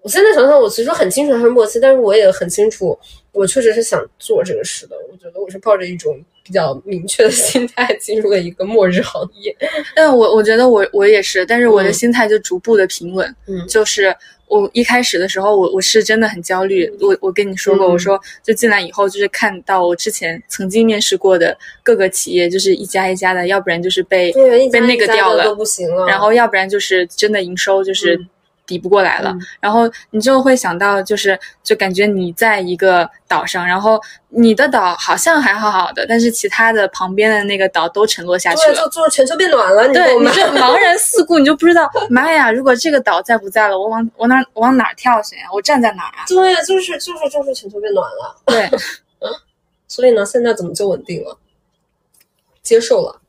我现在想想，我其实很清楚它是末期，但是我也很清楚，我确实是想做这个事的。我觉得我是抱着一种比较明确的心态进入了一个末日行业。但我我觉得我我也是，但是我的嗯心态就逐步的平稳，嗯就是我一开始的时候，我我是真的很焦虑。我我跟你说过，嗯我说就进来以后，就是看到我之前曾经面试过的各个企业，就是一家一家的，要不然就是被被家那个掉了不行了。然后要不然就是真的营收就是嗯抵不过来了，嗯然后你就会想到，就是就感觉你在一个岛上，然后你的岛好像还好好的，但是其他的旁边的那个岛都沉落下去对，了。就就是全球变暖了，你对？你就茫然四顾，你就不知道，妈呀！如果这个岛在不在了，我往我哪我往哪儿跳去呀？我站在哪儿啊？对，就是就是就是全球变暖了。对，所以呢，现在怎么就稳定了？接受了。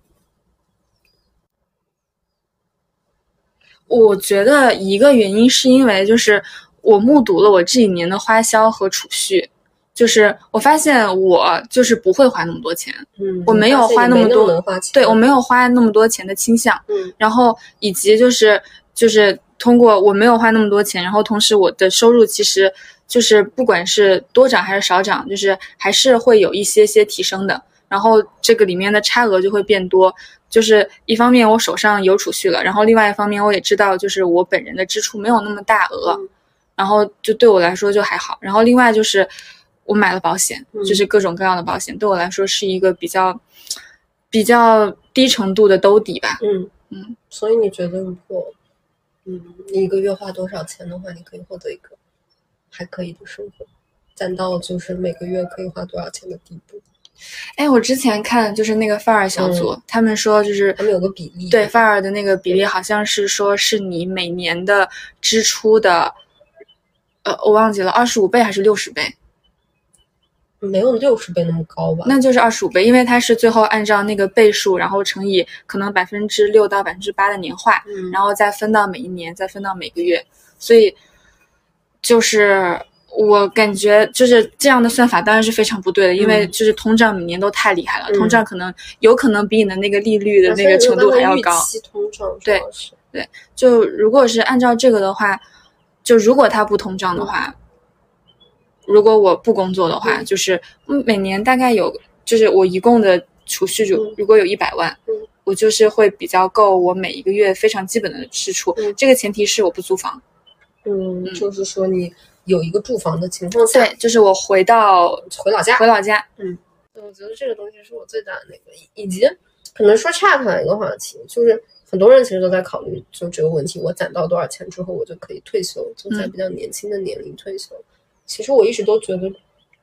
我觉得一个原因是因为就是我目睹了我这一年的花销和储蓄，就是我发现我就是不会花那么多钱，嗯，我没有花那么多对我没有花那么多钱的倾向，嗯，然后以及就是就是通过我没有花那么多钱，然后同时我的收入其实就是不管是多涨还是少涨，就是还是会有一些些提升的，然后这个里面的差额就会变多。就是一方面我手上有储蓄了，然后另外一方面我也知道，就是我本人的支出没有那么大额，然后就对我来说就还好。然后另外就是我买了保险，就是各种各样的保险，对我来说是一个比较比较低程度的兜底吧。嗯嗯，所以你觉得如果嗯你一个月花多少钱的话，你可以获得一个还可以的生活，攒到就是每个月可以花多少钱的地步？哎，我之前看就是那个范儿小组，他们说就是他们有个比例，对范儿的那个比例好像是说是你每年的支出的，呃，我忘记了二十五倍还是六十倍？没有六十倍那么高吧？那就是二十五倍，因为它是最后按照那个倍数，然后乘以可能百分之六到百分之八的年化，嗯，然后再分到每一年，再分到每个月，所以就是。我感觉就是这样的算法当然是非常不对的，因为就是通胀每年都太厉害了，通胀可能有可能比你的那个利率的那个程度还要高。通胀对对，就如果是按照这个的话，就如果它不通胀的话，如果我不工作的话，就是每年大概有，就是我一共的储蓄就如果有一百万，我就是会比较够我每一个月非常基本的支出。这个前提是我不租房。嗯，就是说你。有一个住房的情况下，对，就是我回到回老家，回老家，嗯，我觉得这个东西是我最大的那个，以及可能说岔开一个话题，就是很多人其实都在考虑就这个问题，我攒到多少钱之后，我就可以退休，就在比较年轻的年龄退休。其实我一直都觉得，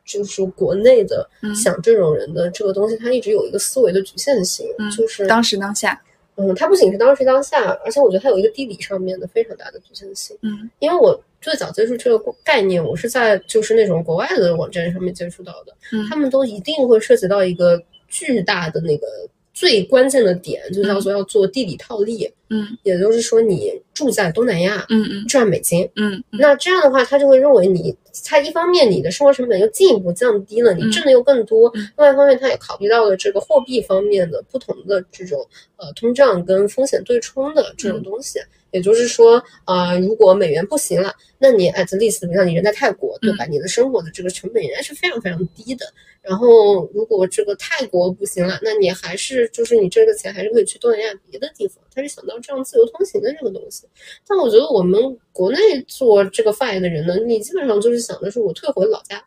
就是国内的想这种人的这个东西，它一直有一个思维的局限性，就是当时当下。嗯，它不仅是当时当下，而且我觉得它有一个地理上面的非常大的局限性。嗯，因为我最早接触这个概念，我是在就是那种国外的网站上面接触到的。嗯，他们都一定会涉及到一个巨大的那个最关键的点，就叫做要做地理套利。嗯，也就是说你住在东南亚，嗯嗯，赚美金，嗯，那这样的话，他就会认为你，他一方面你的生活成本又进一步降低了，你挣的又更多；另外一方面，他也考虑到了这个货币方面的不同的这种呃通胀跟风险对冲的这种东西。也就是说，啊，如果美元不行了，那你 at least，比如你人在泰国，对吧？你的生活的这个成本仍然是非常非常低的。然后，如果这个泰国不行了，那你还是就是你这个钱还是可以去东南亚别的地方。他是想到这样自由通行的这个东西。但我觉得我们国内做这个 FIRE 的人呢，你基本上就是想的是我退回老家，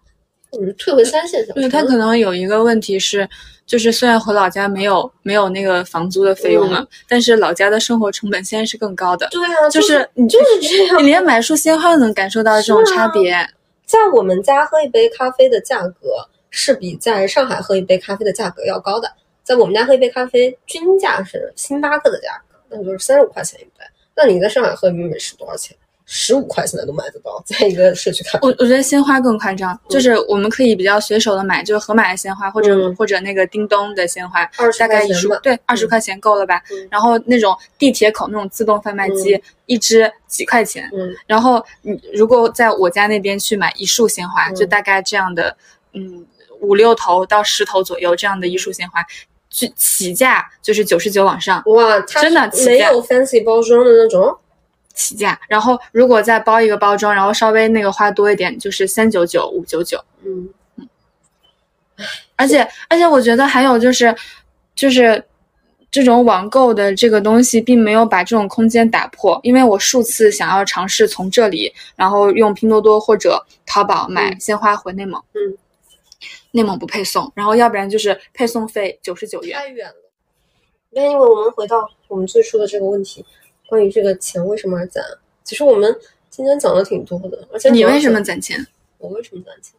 或者是退回三线小城。对他可能有一个问题是。就是虽然回老家没有没有那个房租的费用了，但是老家的生活成本现在是更高的。对啊，就是你就是这样，你连买束鲜花都能感受到这种差别。在我们家喝一杯咖啡的价格是比在上海喝一杯咖啡的价格要高的。在我们家喝一杯咖啡均价是星巴克的价格，那就是三十五块钱一杯。那你在上海喝一杯美式多少钱？十五块现在都买得到，在一个社区看。我我觉得鲜花更夸张，就是我们可以比较随手的买，就是盒马的鲜花，或者或者那个叮咚的鲜花，大概一束对二十块钱够了吧？然后那种地铁口那种自动贩卖机，一支几块钱。然后你如果在我家那边去买一束鲜花，就大概这样的，嗯，五六头到十头左右这样的一束鲜花，起起价就是九十九往上。哇，真的没有 fancy 包装的那种。起价，然后如果再包一个包装，然后稍微那个花多一点，就是三九九、五九九。嗯嗯。而且而且，我觉得还有就是，就是这种网购的这个东西，并没有把这种空间打破。因为我数次想要尝试从这里，然后用拼多多或者淘宝买鲜花回内蒙。嗯。内蒙不配送，然后要不然就是配送费九十九元。太远了。那因为我们回到我们最初的这个问题。关于这个钱为什么而攒？其实我们今天讲的挺多的，而且你为什么攒钱？我为什么攒钱？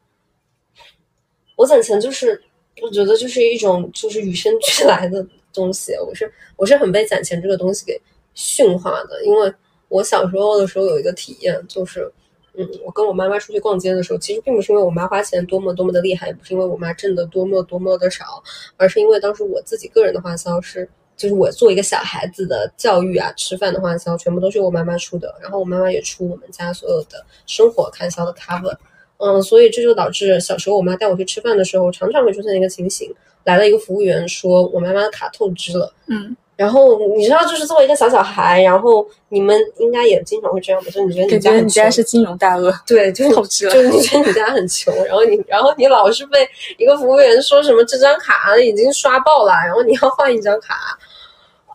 我攒钱就是我觉得就是一种就是与生俱来的东西。我是我是很被攒钱这个东西给驯化的，因为我小时候的时候有一个体验，就是嗯，我跟我妈妈出去逛街的时候，其实并不是因为我妈花钱多么多么的厉害，也不是因为我妈挣的多么多么的少，而是因为当时我自己个人的花销是。就是我做一个小孩子的教育啊，吃饭的花销全部都是我妈妈出的，然后我妈妈也出我们家所有的生活开销的 cover。嗯，所以这就导致小时候我妈带我去吃饭的时候，常常会出现一个情形，来了一个服务员说我妈妈的卡透支了。嗯，然后你知道，就是作为一个小小孩，然后你们应该也经常会这样吧？就你觉得你家很穷你家是金融大鳄，对，就是透支了就是你觉得你家很穷，然后你然后你老是被一个服务员说什么这张卡已经刷爆了，然后你要换一张卡，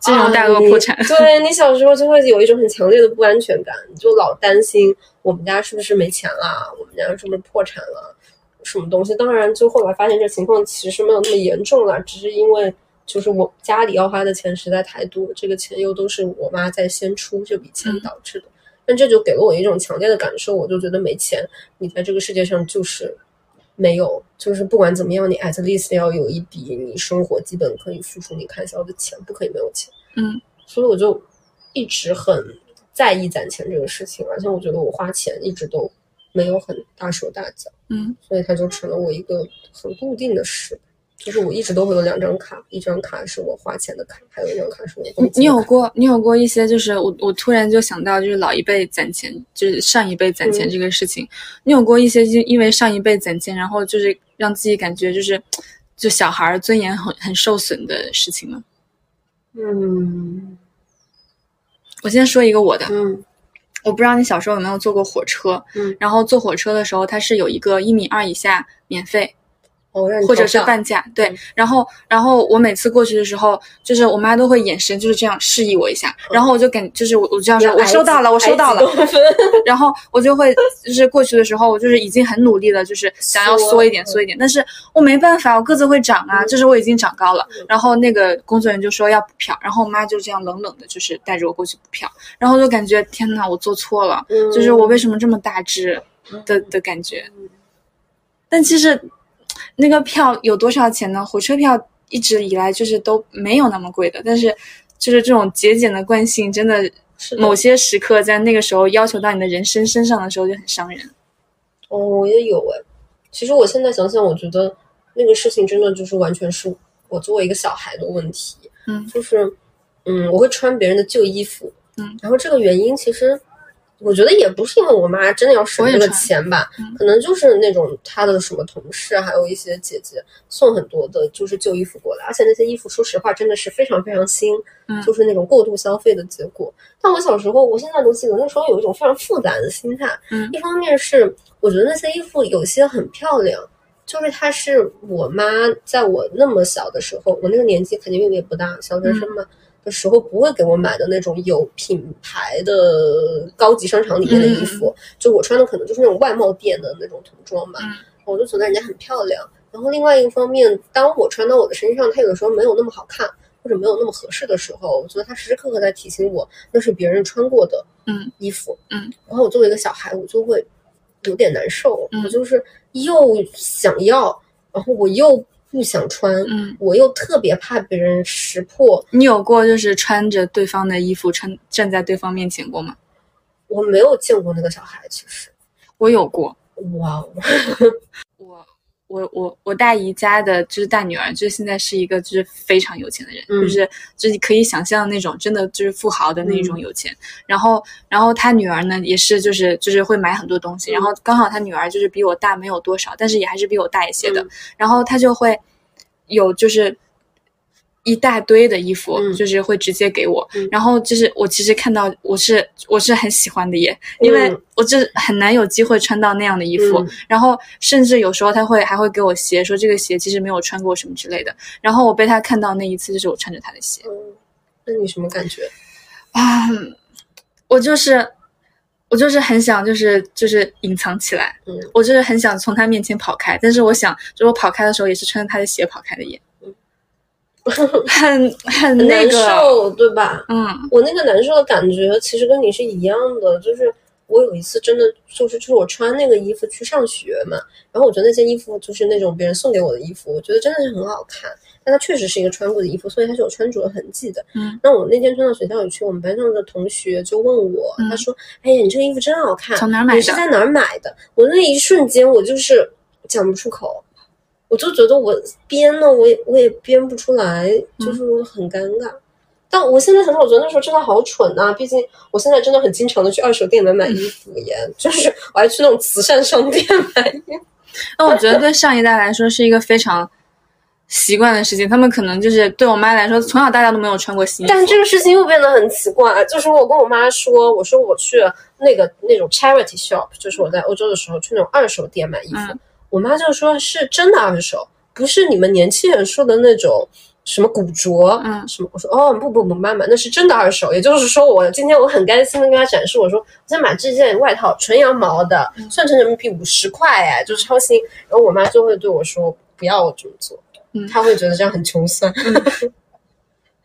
金融大鳄啊你破产对你小时候就会有一种很强烈的不安全感，你就老担心我们家是不是没钱了，我们家是不是破产了，什么东西。当然，就后来发现这情况其实没有那么严重了，只是因为就是我家里要花的钱实在太多，这个钱又都是我妈在先出这笔钱导致的。但这就给了我一种强烈的感受，我就觉得没钱，你在这个世界上就是没有，就是不管怎么样，你 at least 要有一笔你生活基本可以付出你开销的钱，不可以没有钱。嗯，所以我就一直很在意攒钱这个事情，而且我觉得我花钱一直都没有很大手大脚，嗯，所以它就成了我一个很固定的事。就是我一直都会有两张卡，一张卡是我花钱的卡，还有一张卡是我工资的你有过你有过一些就是我我突然就想到就是老一辈攒钱，就是上一辈攒钱嗯。这个事情，你有过一些就因为上一辈攒钱，然后就是让自己感觉就是就小孩儿尊严很很受损的事情吗？嗯。我先说一个我的，嗯。我不知道你小时候有没有坐过火车，嗯，然后坐火车的时候它是有一个一米二以下免费，哦，或者是半价，对嗯。然后，然后我每次过去的时候，就是我妈都会眼神就是这样示意我一下，然后我就感就是我我这样说，我收到了，我收到了 然后我就会就是过去的时候，我就是已经很努力了，就是想要缩缩一点嗯缩一点，但是我没办法，我个子会长啊，嗯。就是我已经长高了嗯。然后那个工作人员就说要补票，然后我妈就这样冷冷的，就是带着我过去补票，然后我就感觉天呐，我做错了，嗯。就是我为什么这么大只的的感觉。但其实那个票有多少钱呢？火车票一直以来就是都没有那么贵的，但是就是这种节俭的惯性，真的是某些时刻在那个时候要求到你的人生身上的时候就很伤人。哦，我也有哎。其实我现在想想，我觉得那个事情真的就是完全是我作为一个小孩的问题。嗯就是，嗯，我会穿别人的旧衣服。嗯，然后这个原因其实，我觉得也不是因为我妈真的要省这个钱吧，嗯可能就是那种她的什么同事，还有一些姐姐送很多的就是旧衣服过来，而且那些衣服说实话真的是非常非常新，嗯就是那种过度消费的结果。但我小时候，我现在都记得那时候有一种非常复杂的心态，嗯一方面是我觉得那些衣服有些很漂亮，就是它是我妈在我那么小的时候，我那个年纪肯定也不大，小学生嘛。的时候不会给我买的那种有品牌的高级商场里面的衣服，就我穿的可能就是那种外贸店的那种童装吧，嗯我就觉得人家很漂亮。然后另外一个方面，当我穿到我的身上，它有的时候没有那么好看，或者没有那么合适的时候，我觉得它时时刻刻在提醒我，那是别人穿过的嗯衣服。嗯，然后我作为一个小孩，我就会有点难受，嗯我就是又想要，然后我又不想穿，嗯，我又特别怕别人识破。你有过就是穿着对方的衣服穿站在对方面前过吗？我没有见过那个小孩，其实，我有过，哇哦，我我我我大姨家的就是大女儿，就是现在是一个就是非常有钱的人，嗯就是就是可以想象那种真的就是富豪的那嗯种有钱。然后然后她女儿呢也是就是就是会买很多东西，嗯然后刚好她女儿就是比我大没有多少，但是也还是比我大一些的。嗯然后她就会有就是。一大堆的衣服，嗯。就是会直接给我，嗯。然后就是我其实看到我是我是很喜欢的耶，因为嗯我这很难有机会穿到那样的衣服，嗯。然后甚至有时候他会还会给我鞋，说这个鞋其实没有穿过什么之类的。然后我被他看到那一次，就是我穿着他的鞋嗯，那你什么感觉？啊，我就是我就是很想就是就是隐藏起来，嗯。我就是很想从他面前跑开，但是我想，就我跑开的时候也是穿着他的鞋跑开的耶，很很很难那个，受，对吧？嗯我那个难受的感觉其实跟你是一样的，就是我有一次真的就是就是我穿那个衣服去上学嘛，然后我觉得那件衣服就是那种别人送给我的衣服，我觉得真的是很好看，但它确实是一个穿过的衣服，所以它是有穿着痕迹的。嗯，那我那天穿到学校里去，我们班上的同学就问我，嗯他说：“哎呀，你这个衣服真好看，从哪儿买的？你是在哪儿买的？”我那一瞬间我就是讲不出口。我就觉得我编呢，我也我也编不出来，就是很尴尬。但我现在想想，我觉得那时候真的好蠢呐、毕竟我现在真的很经常的去二手店买买衣服耶，就是我还去那种慈善商店买衣服。那我觉得对上一代来说是一个非常习惯的事情，他们可能就是对我妈来说，从小到大都没有穿过新衣服。但这个事情又变得很奇怪，就是我跟我妈说，我说我去那个那种 charity shop，就是我在欧洲的时候去那种二手店买衣服，嗯我妈就说是真的二手，不是你们年轻人说的那种什么古着，嗯什么。我说哦不不不，妈妈那是真的二手，也就是说我今天我很开心的跟她展示，我说我想买这件外套，纯羊毛的，嗯算成人民币五十块哎，就是超新。然后我妈就会对我说不要这么做，嗯她会觉得这样很穷酸，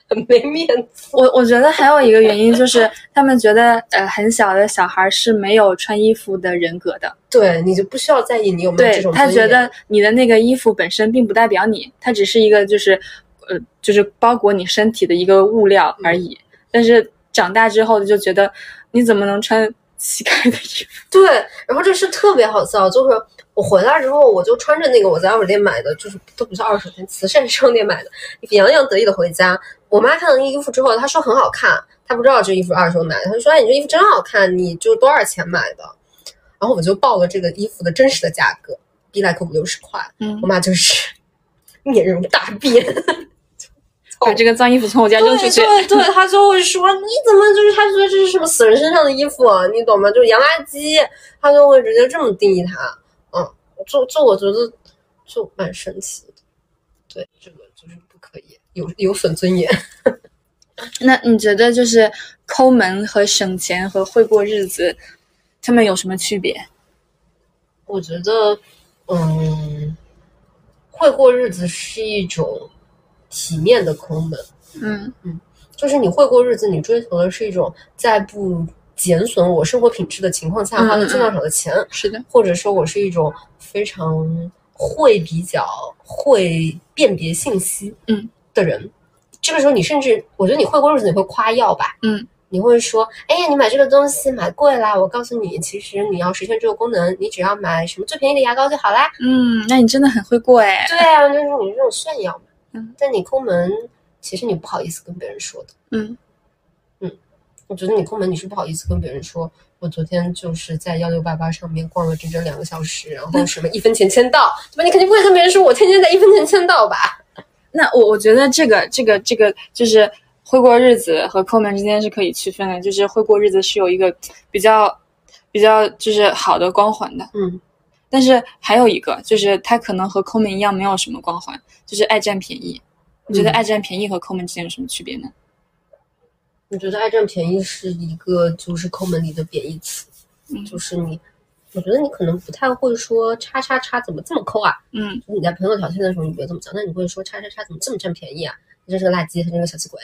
很没面子。我我觉得还有一个原因就是，他们觉得呃很小的小孩是没有穿衣服的人格的，对你就不需要在意你有没有这对种尊严他觉得你的那个衣服本身并不代表你，它只是一个就是呃就是包裹你身体的一个物料而已。但是长大之后就觉得你怎么能穿膝盖的衣服？对，然后这事特别好笑，就是我回来之后，我就穿着那个我在二手店买的，就是都不是二手店，慈善商店买的，洋洋得意的回家。我妈看到那衣服之后，她说很好看，她不知道这衣服是二手买的，她说：“哎，你这衣服真好看，你就多少钱买的？”然后我就报了这个衣服的真实的价格，逼来可五六十块。嗯我，妈就是 面容大变，把这个脏衣服从我家扔出去。对对对，他就会说你怎么就是他觉得这是什么死人身上的衣服，你懂吗？就是洋垃圾，他就会直接这么定义它。嗯，就就我觉得就蛮神奇的。对，这个就是不可以，有有损尊严。那你觉得就是抠门和省钱和会过日子，他们有什么区别？我觉得，嗯，会过日子是一种体面的抠门。嗯嗯就是你会过日子，你追求的是一种在不减损我生活品质的情况下嗯花的尽量少的钱，是的，或者说我是一种非常会比较会辨别信息嗯的人。这个时候，你甚至我觉得你会过日子，你会夸耀吧？嗯，你会说：“哎呀，你买这个东西买贵啦！我告诉你，其实你要实现这个功能，你只要买什么最便宜的牙膏就好啦。”嗯，那你真的很会过哎。对啊，就是你这种炫耀嘛。嗯，但你抠门，其实你不好意思跟别人说的。嗯我觉得你抠门，你是不好意思跟别人说，我昨天就是在幺六八八上面逛了整整两个小时，然后什么一分钱签到，对吧？你肯定不会跟别人说我天天在一分钱签到吧？那我我觉得这个这个这个就是会过日子和抠门之间是可以区分的，就是会过日子是有一个比较比较就是好的光环的，嗯，但是还有一个就是他可能和抠门一样没有什么光环，就是爱占便宜。你觉得嗯爱占便宜和抠门之间有什么区别呢？我觉得爱占便宜是一个就是抠门里的贬义词，嗯就是你，我觉得你可能不太会说叉叉叉怎么这么抠啊？嗯你在朋友聊天的时候你不会这么讲，那你会说叉叉叉怎么这么占便宜啊？你真是个垃圾，他真是个小气鬼。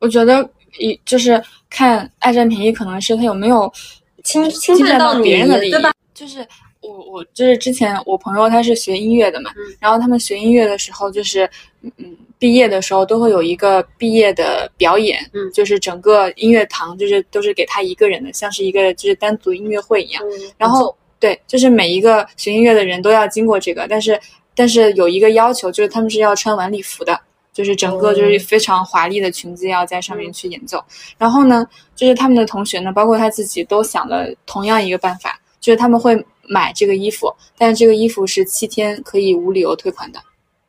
我觉得一就是看爱占便宜，可能是他有没有侵侵犯到别人的利益，对吧？？就是我我就是之前我朋友他是学音乐的嘛，嗯然后他们学音乐的时候就是嗯嗯毕业的时候都会有一个毕业的表演，嗯就是整个音乐堂就是都是给他一个人的，像是一个就是单独音乐会一样。嗯，然后对，就是每一个学音乐的人都要经过这个，但是但是有一个要求，就是他们是要穿晚礼服的，就是整个就是非常华丽的裙子要在上面去演奏。然后呢，就是他们的同学呢，包括他自己都想了同样一个办法，就是他们会买这个衣服，但是这个衣服是七天可以无理由退款的。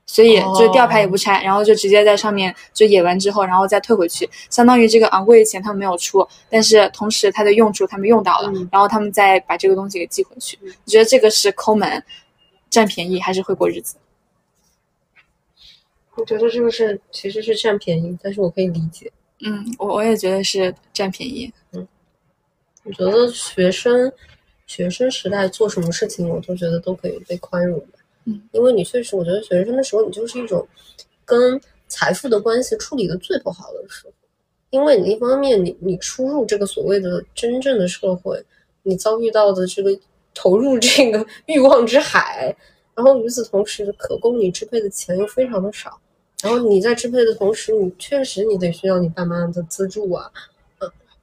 所以就吊牌也不拆，然后就直接在上面就演完之后，然后再退回去，相当于这个昂贵的钱他们没有出，但是同时它的用处他们用到了，嗯然后他们再把这个东西给寄回去。你觉得这个是抠门、占便宜，还是会过日子？我觉得这个是其实是占便宜，但是我可以理解。嗯，我我也觉得是占便宜。嗯我觉得学生学生时代做什么事情，我都觉得都可以被宽容的。嗯，因为你确实，我觉得学生的时候，你就是一种跟财富的关系处理的最不好的时候。因为你一方面你你出入这个所谓的真正的社会，你遭遇到的这个投入这个欲望之海，然后与此同时，可供你支配的钱又非常的少。然后你在支配的同时，你确实你得需要你爸妈的资助啊。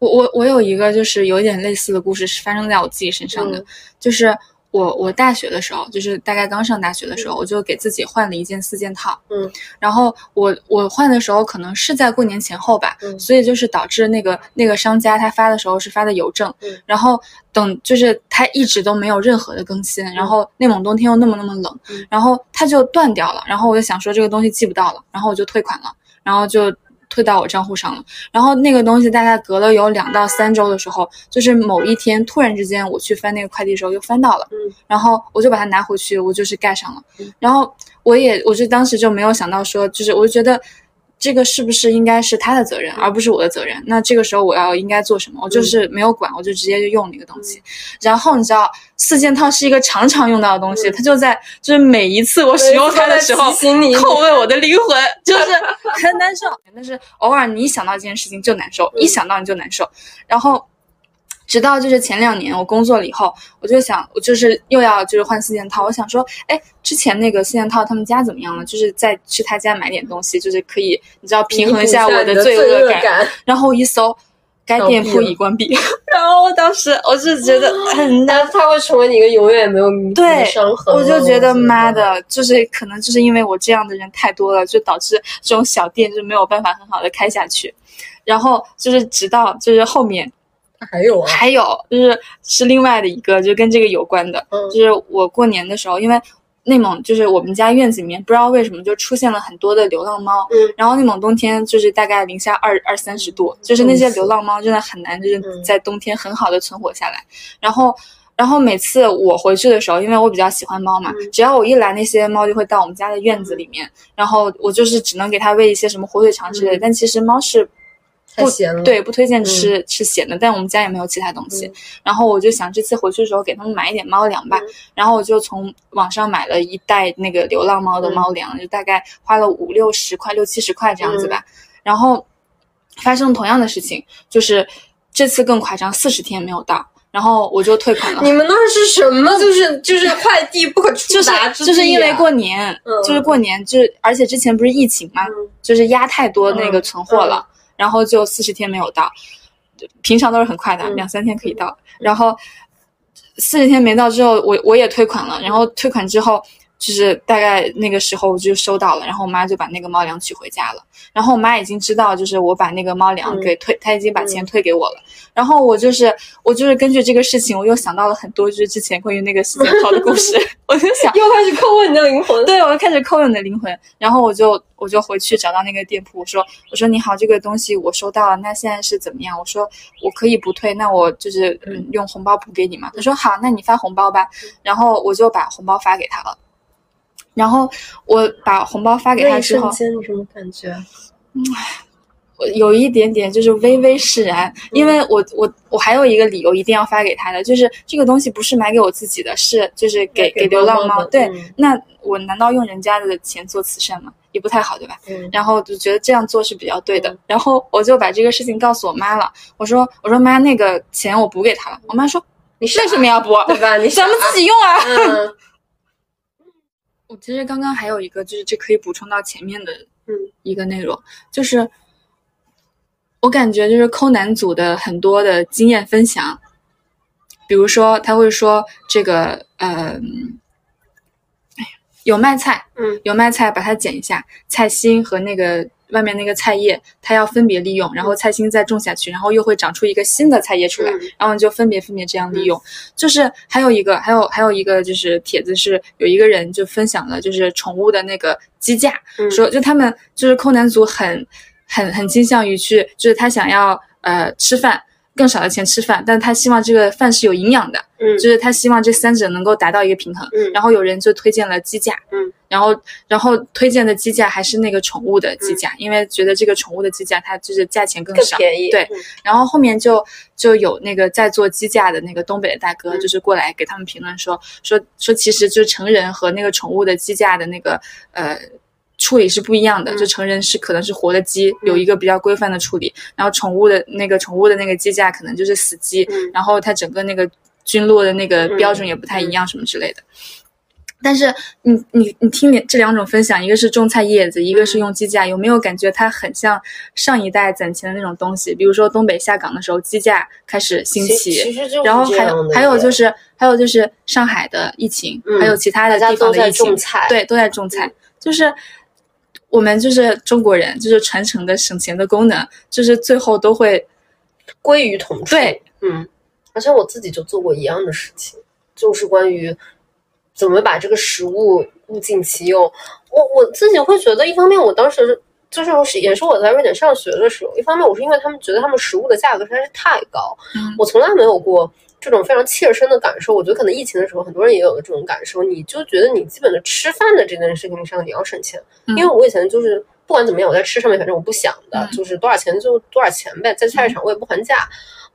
我我我有一个就是有一点类似的故事，是发生在我自己身上的，嗯。就是我我大学的时候，就是大概刚上大学的时候，我就给自己换了一件四件套。嗯，然后我我换的时候可能是在过年前后吧，嗯。所以就是导致那个那个商家他发的时候是发的邮政，嗯。然后等就是他一直都没有任何的更新，然后内蒙冬天又那么那么冷，嗯。然后他就断掉了，然后我就想说这个东西寄不到了，然后我就退款了，然后就。退到我账户上了，然后那个东西大概隔了有两到三周的时候，就是某一天突然之间我去翻那个快递的时候又翻到了，嗯然后我就把它拿回去，我就是盖上了嗯。然后我也，我就当时就没有想到说，就是我就觉得这个是不是应该是他的责任，而不是我的责任？那这个时候我要应该做什么？我就是没有管，我就直接就用那个东西。然后你知道，四件套是一个常常用到的东西，嗯它就在就是每一次我使用它的时候你，叩问我的灵魂，就是 很难受。但是偶尔你一想到这件事情就难受，嗯一想到你就难受。然后直到就是前两年我工作了以后，我就想，我就是又要就是换四件套。我想说，哎，之前那个四件套他们家怎么样了？就是再去他家买点东西，就是可以你知道平衡一下我的罪恶恶感。然后我一搜，该店铺已关闭。然后我当时我是觉得 很难但是它会成为你一个永远没有弥补的对伤痕。我就觉得妈的，的，就是可能就是因为我这样的人太多了，就导致这种小店就没有办法很好的开下去。然后就是直到就是后面还有啊，还有就是是另外的一个就跟这个有关的，嗯。就是我过年的时候，因为内蒙就是我们家院子里面不知道为什么就出现了很多的流浪猫，嗯。然后内蒙冬天就是大概零下二二三十度，就是那些流浪猫真的很难就是嗯在冬天很好的存活下来，然后。然后每次我回去的时候，因为我比较喜欢猫嘛，嗯。只要我一来，那些猫就会到我们家的院子里面，然后我就是只能给它喂一些什么火腿肠之类的。嗯。但其实猫是太咸了。，对，不推荐吃、吃咸的，但我们家也没有其他东西。嗯然后我就想这次回去的时候给他们买一点猫粮吧。嗯然后我就从网上买了一袋那个流浪猫的嗯猫粮，就大概花了五六十块、六七十块这样子吧。嗯然后发生同样的事情，就是这次更夸张，四十天没有到，然后我就退款了。你们那儿是什么？就是就是快递不可触就是达之地啊就是因为过年，嗯就是过年，就是而且之前不是疫情嘛，嗯就是压太多那个嗯存货了，然后就四十天没有到，平常都是很快的，嗯两三天可以到，然后四十天没到之后，我我也退款了，然后退款之后。就是大概那个时候我就收到了，然后我妈就把那个猫粮取回家了。然后我妈已经知道，就是我把那个猫粮嗯给退，她已经把钱退给我了。然后我就是我就是根据这个事情，我又想到了很多就是之前关于那个四件套的故事，我就想，又开始叩问你的灵魂。对，我又开始叩问你的灵魂，然后我就我就回去找到那个店铺，我说我说你好，这个东西我收到了，那现在是怎么样？我说我可以不退，那我就是嗯用红包补给你嘛。他说好，那你发红包吧，然后我就把红包发给他了。然后我把红包发给他之后瞬，间你什么感觉？我有一点点就是微微释然，因为我我我还有一个理由一定要发给他的，就是这个东西不是买给我自己的，是就是给给流浪猫。对，嗯那我难道用人家的钱做慈善吗？也不太好，对吧？嗯然后就觉得这样做是比较对的嗯。然后我就把这个事情告诉我妈了，我说我说妈，那个钱我补给他了。我妈说你为什么要补？对吧？你 咱们自己用啊。嗯我其实刚刚还有一个，就是这可以补充到前面的嗯。一个内容，就是我感觉就是抠男组的很多的经验分享，比如说他会说这个呃，哎有卖菜，嗯。有卖菜把它剪一下，菜心和那个外面那个菜叶，它要分别利用，然后菜心再种下去，然后又会长出一个新的菜叶出来，嗯然后你就分别分别这样利用。就是还有一个，还有还有一个就是帖子是有一个人就分享了就是宠物的那个鸡架，嗯说就他们就是抠男族很很很倾向于去，就是他想要呃吃饭。更少的钱吃饭，但他希望这个饭是有营养的，嗯就是他希望这三者能够达到一个平衡。嗯然后有人就推荐了鸡架，嗯，然后然后推荐的鸡架还是那个宠物的鸡架，因为觉得这个宠物的鸡架它就是价钱更少，更便宜。对嗯然后后面就就有那个在做鸡架的那个东北的大哥，嗯就是过来给他们评论说说说，其实就是成人和那个宠物的鸡架的那个呃。处理是不一样的，嗯。就成人是可能是活的鸡，有一个比较规范的处理，然后宠物的那个宠物的那个鸡架可能就是死鸡，嗯。然后它整个那个菌落的那个标准也不太一样，什么之类的。但是你你你听这两种分享，一个是种菜叶子，一个是用鸡架，有没有感觉它很像上一代攒钱的那种东西？比如说东北下岗的时候，鸡架开始兴起，然后还有还有就是还有就是上海的疫情，还有其他的地方的疫情，对，都在种菜，就是我们就是中国人，就是传承的省钱的功能，就是最后都会归于统治。对，嗯，而且我自己就做过一样的事情，就是关于。怎么把这个食物物尽其用？我我自己会觉得，一方面我当时就是也是我在瑞典上学的时候，一方面我是因为他们觉得他们食物的价格实在是太高，我从来没有过这种非常切身的感受。我觉得可能疫情的时候，很多人也有了这种感受。你就觉得你基本的吃饭的这件事情上你要省钱，因为我以前就是不管怎么样，我在吃上面反正我不想的，就是多少钱就多少钱呗，在菜市场我也不还价。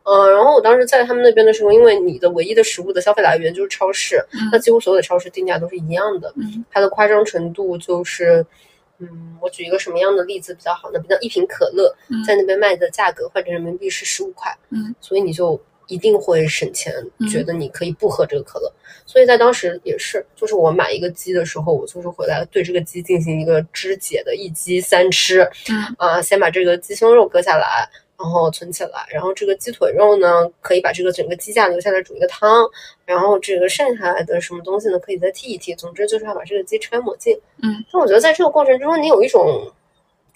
嗯，然后我当时在他们那边的时候，因为你的唯一的食物的消费来源就是超市，那几乎所有的超市定价都是一样的。它的夸张程度就是，嗯，我举一个什么样的例子比较好呢？比如一瓶可乐在那边卖的价格换成人民币是十五块，嗯，所以你就一定会省钱，觉得你可以不喝这个可乐。所以在当时也是，就是我买一个鸡的时候，我就是回来对这个鸡进行一个肢解的一鸡三吃，嗯啊，先把这个鸡胸肉割下来。然后存起来，然后这个鸡腿肉呢，可以把这个整个鸡架留下来煮一个汤，然后这个剩下来的什么东西呢，可以再剔一剔。总之就是要把这个鸡吃干抹净。嗯，那我觉得在这个过程中，你有一种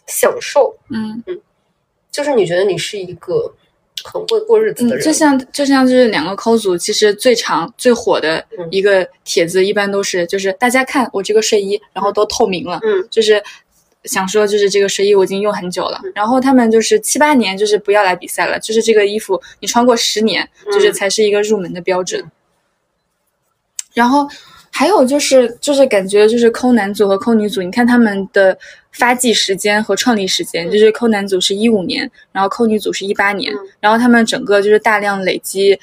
享受。嗯嗯，就是你觉得你是一个很会过日子的人。就像就像就是两个抠组，其实最长最火的一个帖子，一般都是就是大家看我这个睡衣，然后都透明了。嗯，就是。想说就是这个睡衣我已经用很久了，然后他们就是七八年就是不要来比赛了，就是这个衣服你穿过十年，就是才是一个入门的标准。然后还有就是就是感觉就是抠男组和抠女组，你看他们的发迹时间和创立时间，就是扣男组是一五年，然后扣女组是一八年，然后他们整个就是大量累积。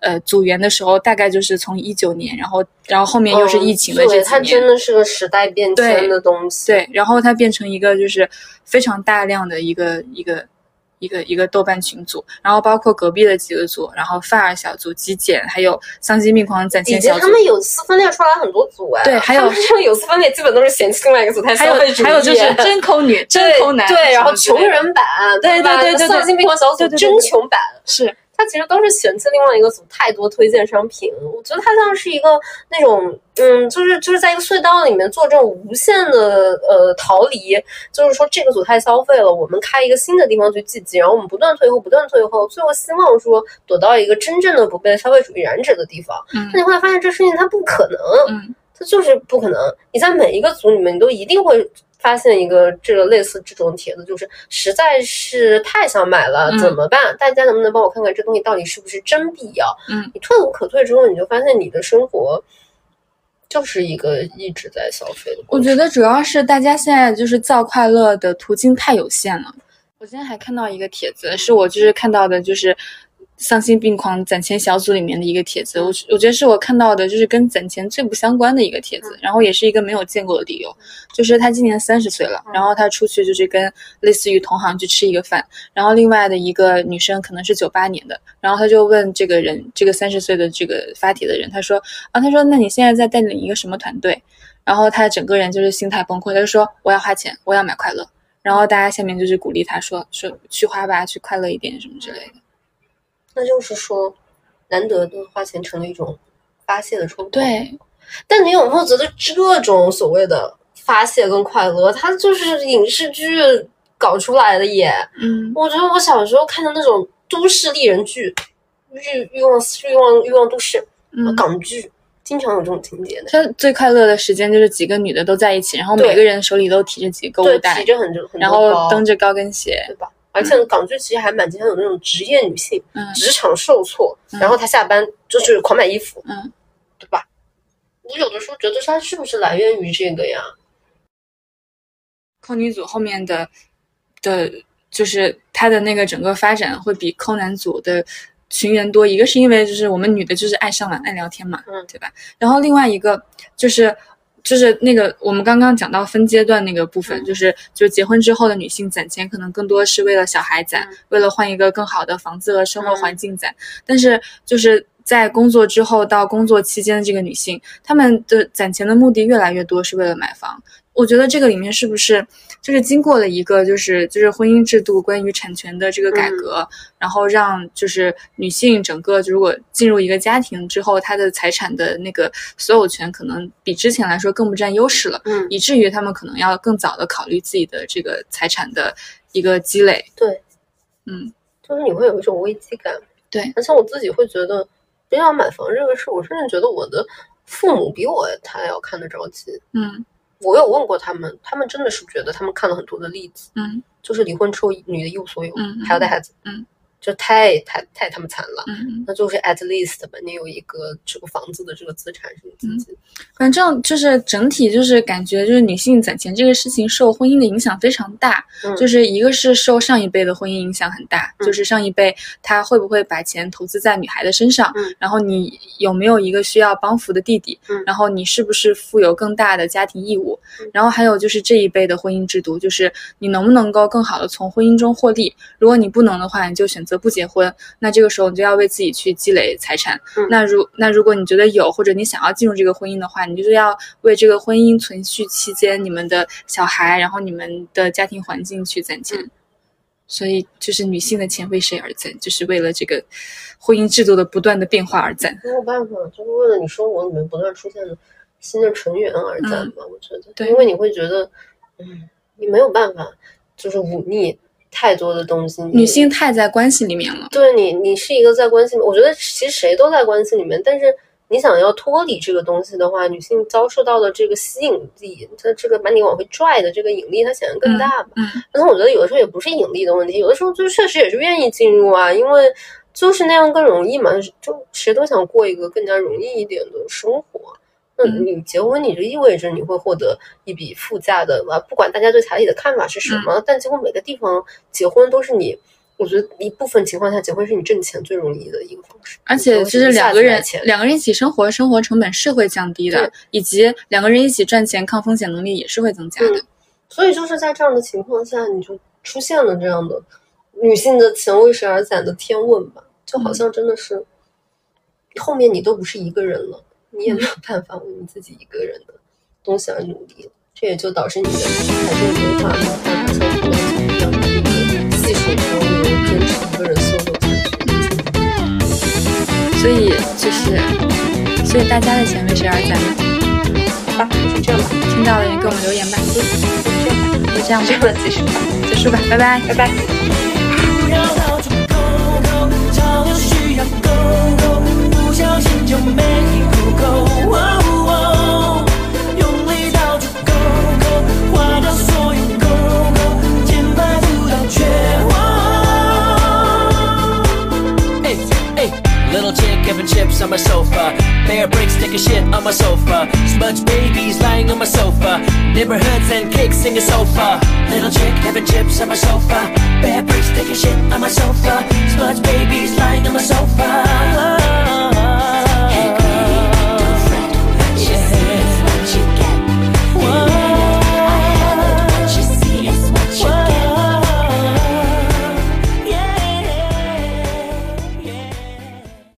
呃，组员的时候大概就是从一九年，然后，然后后面又是疫情的这几年，它真的是个时代变迁的东西。对，然后它变成一个就是非常大量的一个一个一个一个豆瓣群组，然后包括隔壁的几个组，然后范儿小组、极简，还有丧心病狂攒钱小组。他们有次分裂出来很多组哎。对，还有这个有次分裂基本都是嫌弃另外一个组太消费主义。还有就是真抠女、真抠男。对，然后穷人版，对对对对，丧心病狂小组真穷版是。他其实都是嫌弃另外一个组太多推荐商品，我觉得他像是一个那种，嗯，就是就是在一个隧道里面做这种无限的呃逃离，就是说这个组太消费了，我们开一个新的地方去聚集，然后我们不断退后，不断退后，最后希望说躲到一个真正的不被消费主义染指的地方。嗯，那你会发现这事情它不可能，嗯，它就是不可能。你在每一个组里面，你都一定会。发现一个这个类似这种帖子，就是实在是太想买了，怎么办？大家能不能帮我看看这东西到底是不是真必要？嗯，你退无可退之后，你就发现你的生活就是一个一直在消费的。我觉得主要是大家现在就是造快乐的途径太有限了。我今天还看到一个帖子，是我就是看到的，就是。丧心病狂攒钱小组里面的一个帖子，我我觉得是我看到的，就是跟攒钱最不相关的一个帖子，然后也是一个没有见过的理由，就是他今年三十岁了，然后他出去就是跟类似于同行去吃一个饭，然后另外的一个女生可能是九八年的，然后他就问这个人，这个三十岁的这个发帖的人，他说啊，他说那你现在在带领一个什么团队？然后他整个人就是心态崩溃，他就说我要花钱，我要买快乐，然后大家下面就是鼓励他说说去花吧，去快乐一点什么之类的。那就是说，难得的花钱成了一种发泄的冲动。对，但你有没有觉得这种所谓的发泄跟快乐，它就是影视剧搞出来的耶？嗯，我觉得我小时候看的那种都市丽人剧，欲欲望欲望欲望都市，港剧经常有这种情节的。它最快乐的时间就是几个女的都在一起，然后每个人手里都提着几个购物袋，提着很很然后蹬着高跟鞋，对吧？而且港剧其实还蛮经常有那种职业女性，职场受挫，然后她下班就是狂买衣服，嗯，对吧？我有的时候觉得它是不是来源于这个呀？抠女组后面的的，就是她的那个整个发展会比抠男组的群人多。一个是因为就是我们女的就是爱上网爱聊天嘛，嗯，对吧？然后另外一个就是。就是那个我们刚刚讲到分阶段那个部分，就是就是结婚之后的女性攒钱，可能更多是为了小孩攒，为了换一个更好的房子和生活环境攒。但是就是在工作之后到工作期间的这个女性，她们的攒钱的目的越来越多是为了买房。我觉得这个里面是不是就是经过了一个就是就是婚姻制度关于产权的这个改革，然后让就是女性整个如果进入一个家庭之后，她的财产的那个所有权可能比之前来说更不占优势了，嗯，以至于他们可能要更早的考虑自己的这个财产的一个积累。对，嗯，就是你会有一种危机感。对，而且我自己会觉得，真要买房这个事，我甚至觉得我的父母比我他要看得着急。嗯我有问过他们，他们真的是觉得他们看了很多的例子，嗯。就是离婚之后女的一无所有，嗯还要带孩子，嗯，就太太太他们惨了。嗯，那就是 at least 吧，你有一个这个房子的这个资产是你自己的。反正就是整体就是感觉就是女性攒钱这个事情受婚姻的影响非常大，嗯。就是一个是受上一辈的婚姻影响很大，嗯。就是上一辈他会不会把钱投资在女孩的身上，嗯。然后你有没有一个需要帮扶的弟弟，嗯。然后你是不是负有更大的家庭义务，嗯。然后还有就是这一辈的婚姻制度，就是你能不能够更好的从婚姻中获利，如果你不能的话，你就选择不结婚，那这个时候你就要为自己去积累财产，嗯那如那如果你觉得有或者你想要进入这个婚姻的话，你就是要为这个婚姻存续期间你们的小孩，然后你们的家庭环境去攒钱。嗯所以，就是女性的钱为谁而攒？就是为了这个婚姻制度的不断的变化而攒。没有办法，就是为了你生活里面不断出现的新的成员而攒吧。我觉得，嗯对因为你会觉得，嗯，你没有办法，就是忤逆太多的东西。女性太在关系里面了。对你，你是一个在关系里，我觉得其实谁都在关系里面，但是你想要脱离这个东西的话，女性遭受到的这个吸引力，它这个把你往回拽的这个引力，它显然更大吧。嗯但是我觉得有的时候也不是引力的问题，有的时候就确实也是愿意进入啊，因为就是那样更容易嘛，就谁都想过一个更加容易一点的生活。那嗯你结婚，你就意味着你会获得一笔附加的啊，不管大家对彩礼的看法是什么，但几乎每个地方结婚都是你，我觉得一部分情况下结婚是你挣钱最容易的一个方式，而且就是两个人两个人一起生活，生活成本是会降低的对，以及两个人一起赚钱，抗风险能力也是会增加的。嗯所以就是在这样的情况下，你就出现了这样的女性的钱为谁而攒的天问吧，就好像真的是、后面你都不是一个人了，你也没有办法为你自己一个人的东西而努力，这也就导致你的财政规划没有办法像父母亲一样的一个细水长流，坚持一个人 solo 下去。所以就是，所以大家的钱为谁而攒呢？好吧，就这样吧，听到的人给我们留言吧。就这样，就这样吧，这样结束吧，结束吧，拜拜。拜拜。chips on my sofa. Bear bricks taking shit on my sofa. Smudge babies lying on my sofa. Neighborhoods and cakes your sofa. Little chick having chips on my sofa. Bear bricks taking shit on my sofa. Smudge babies lying on my sofa.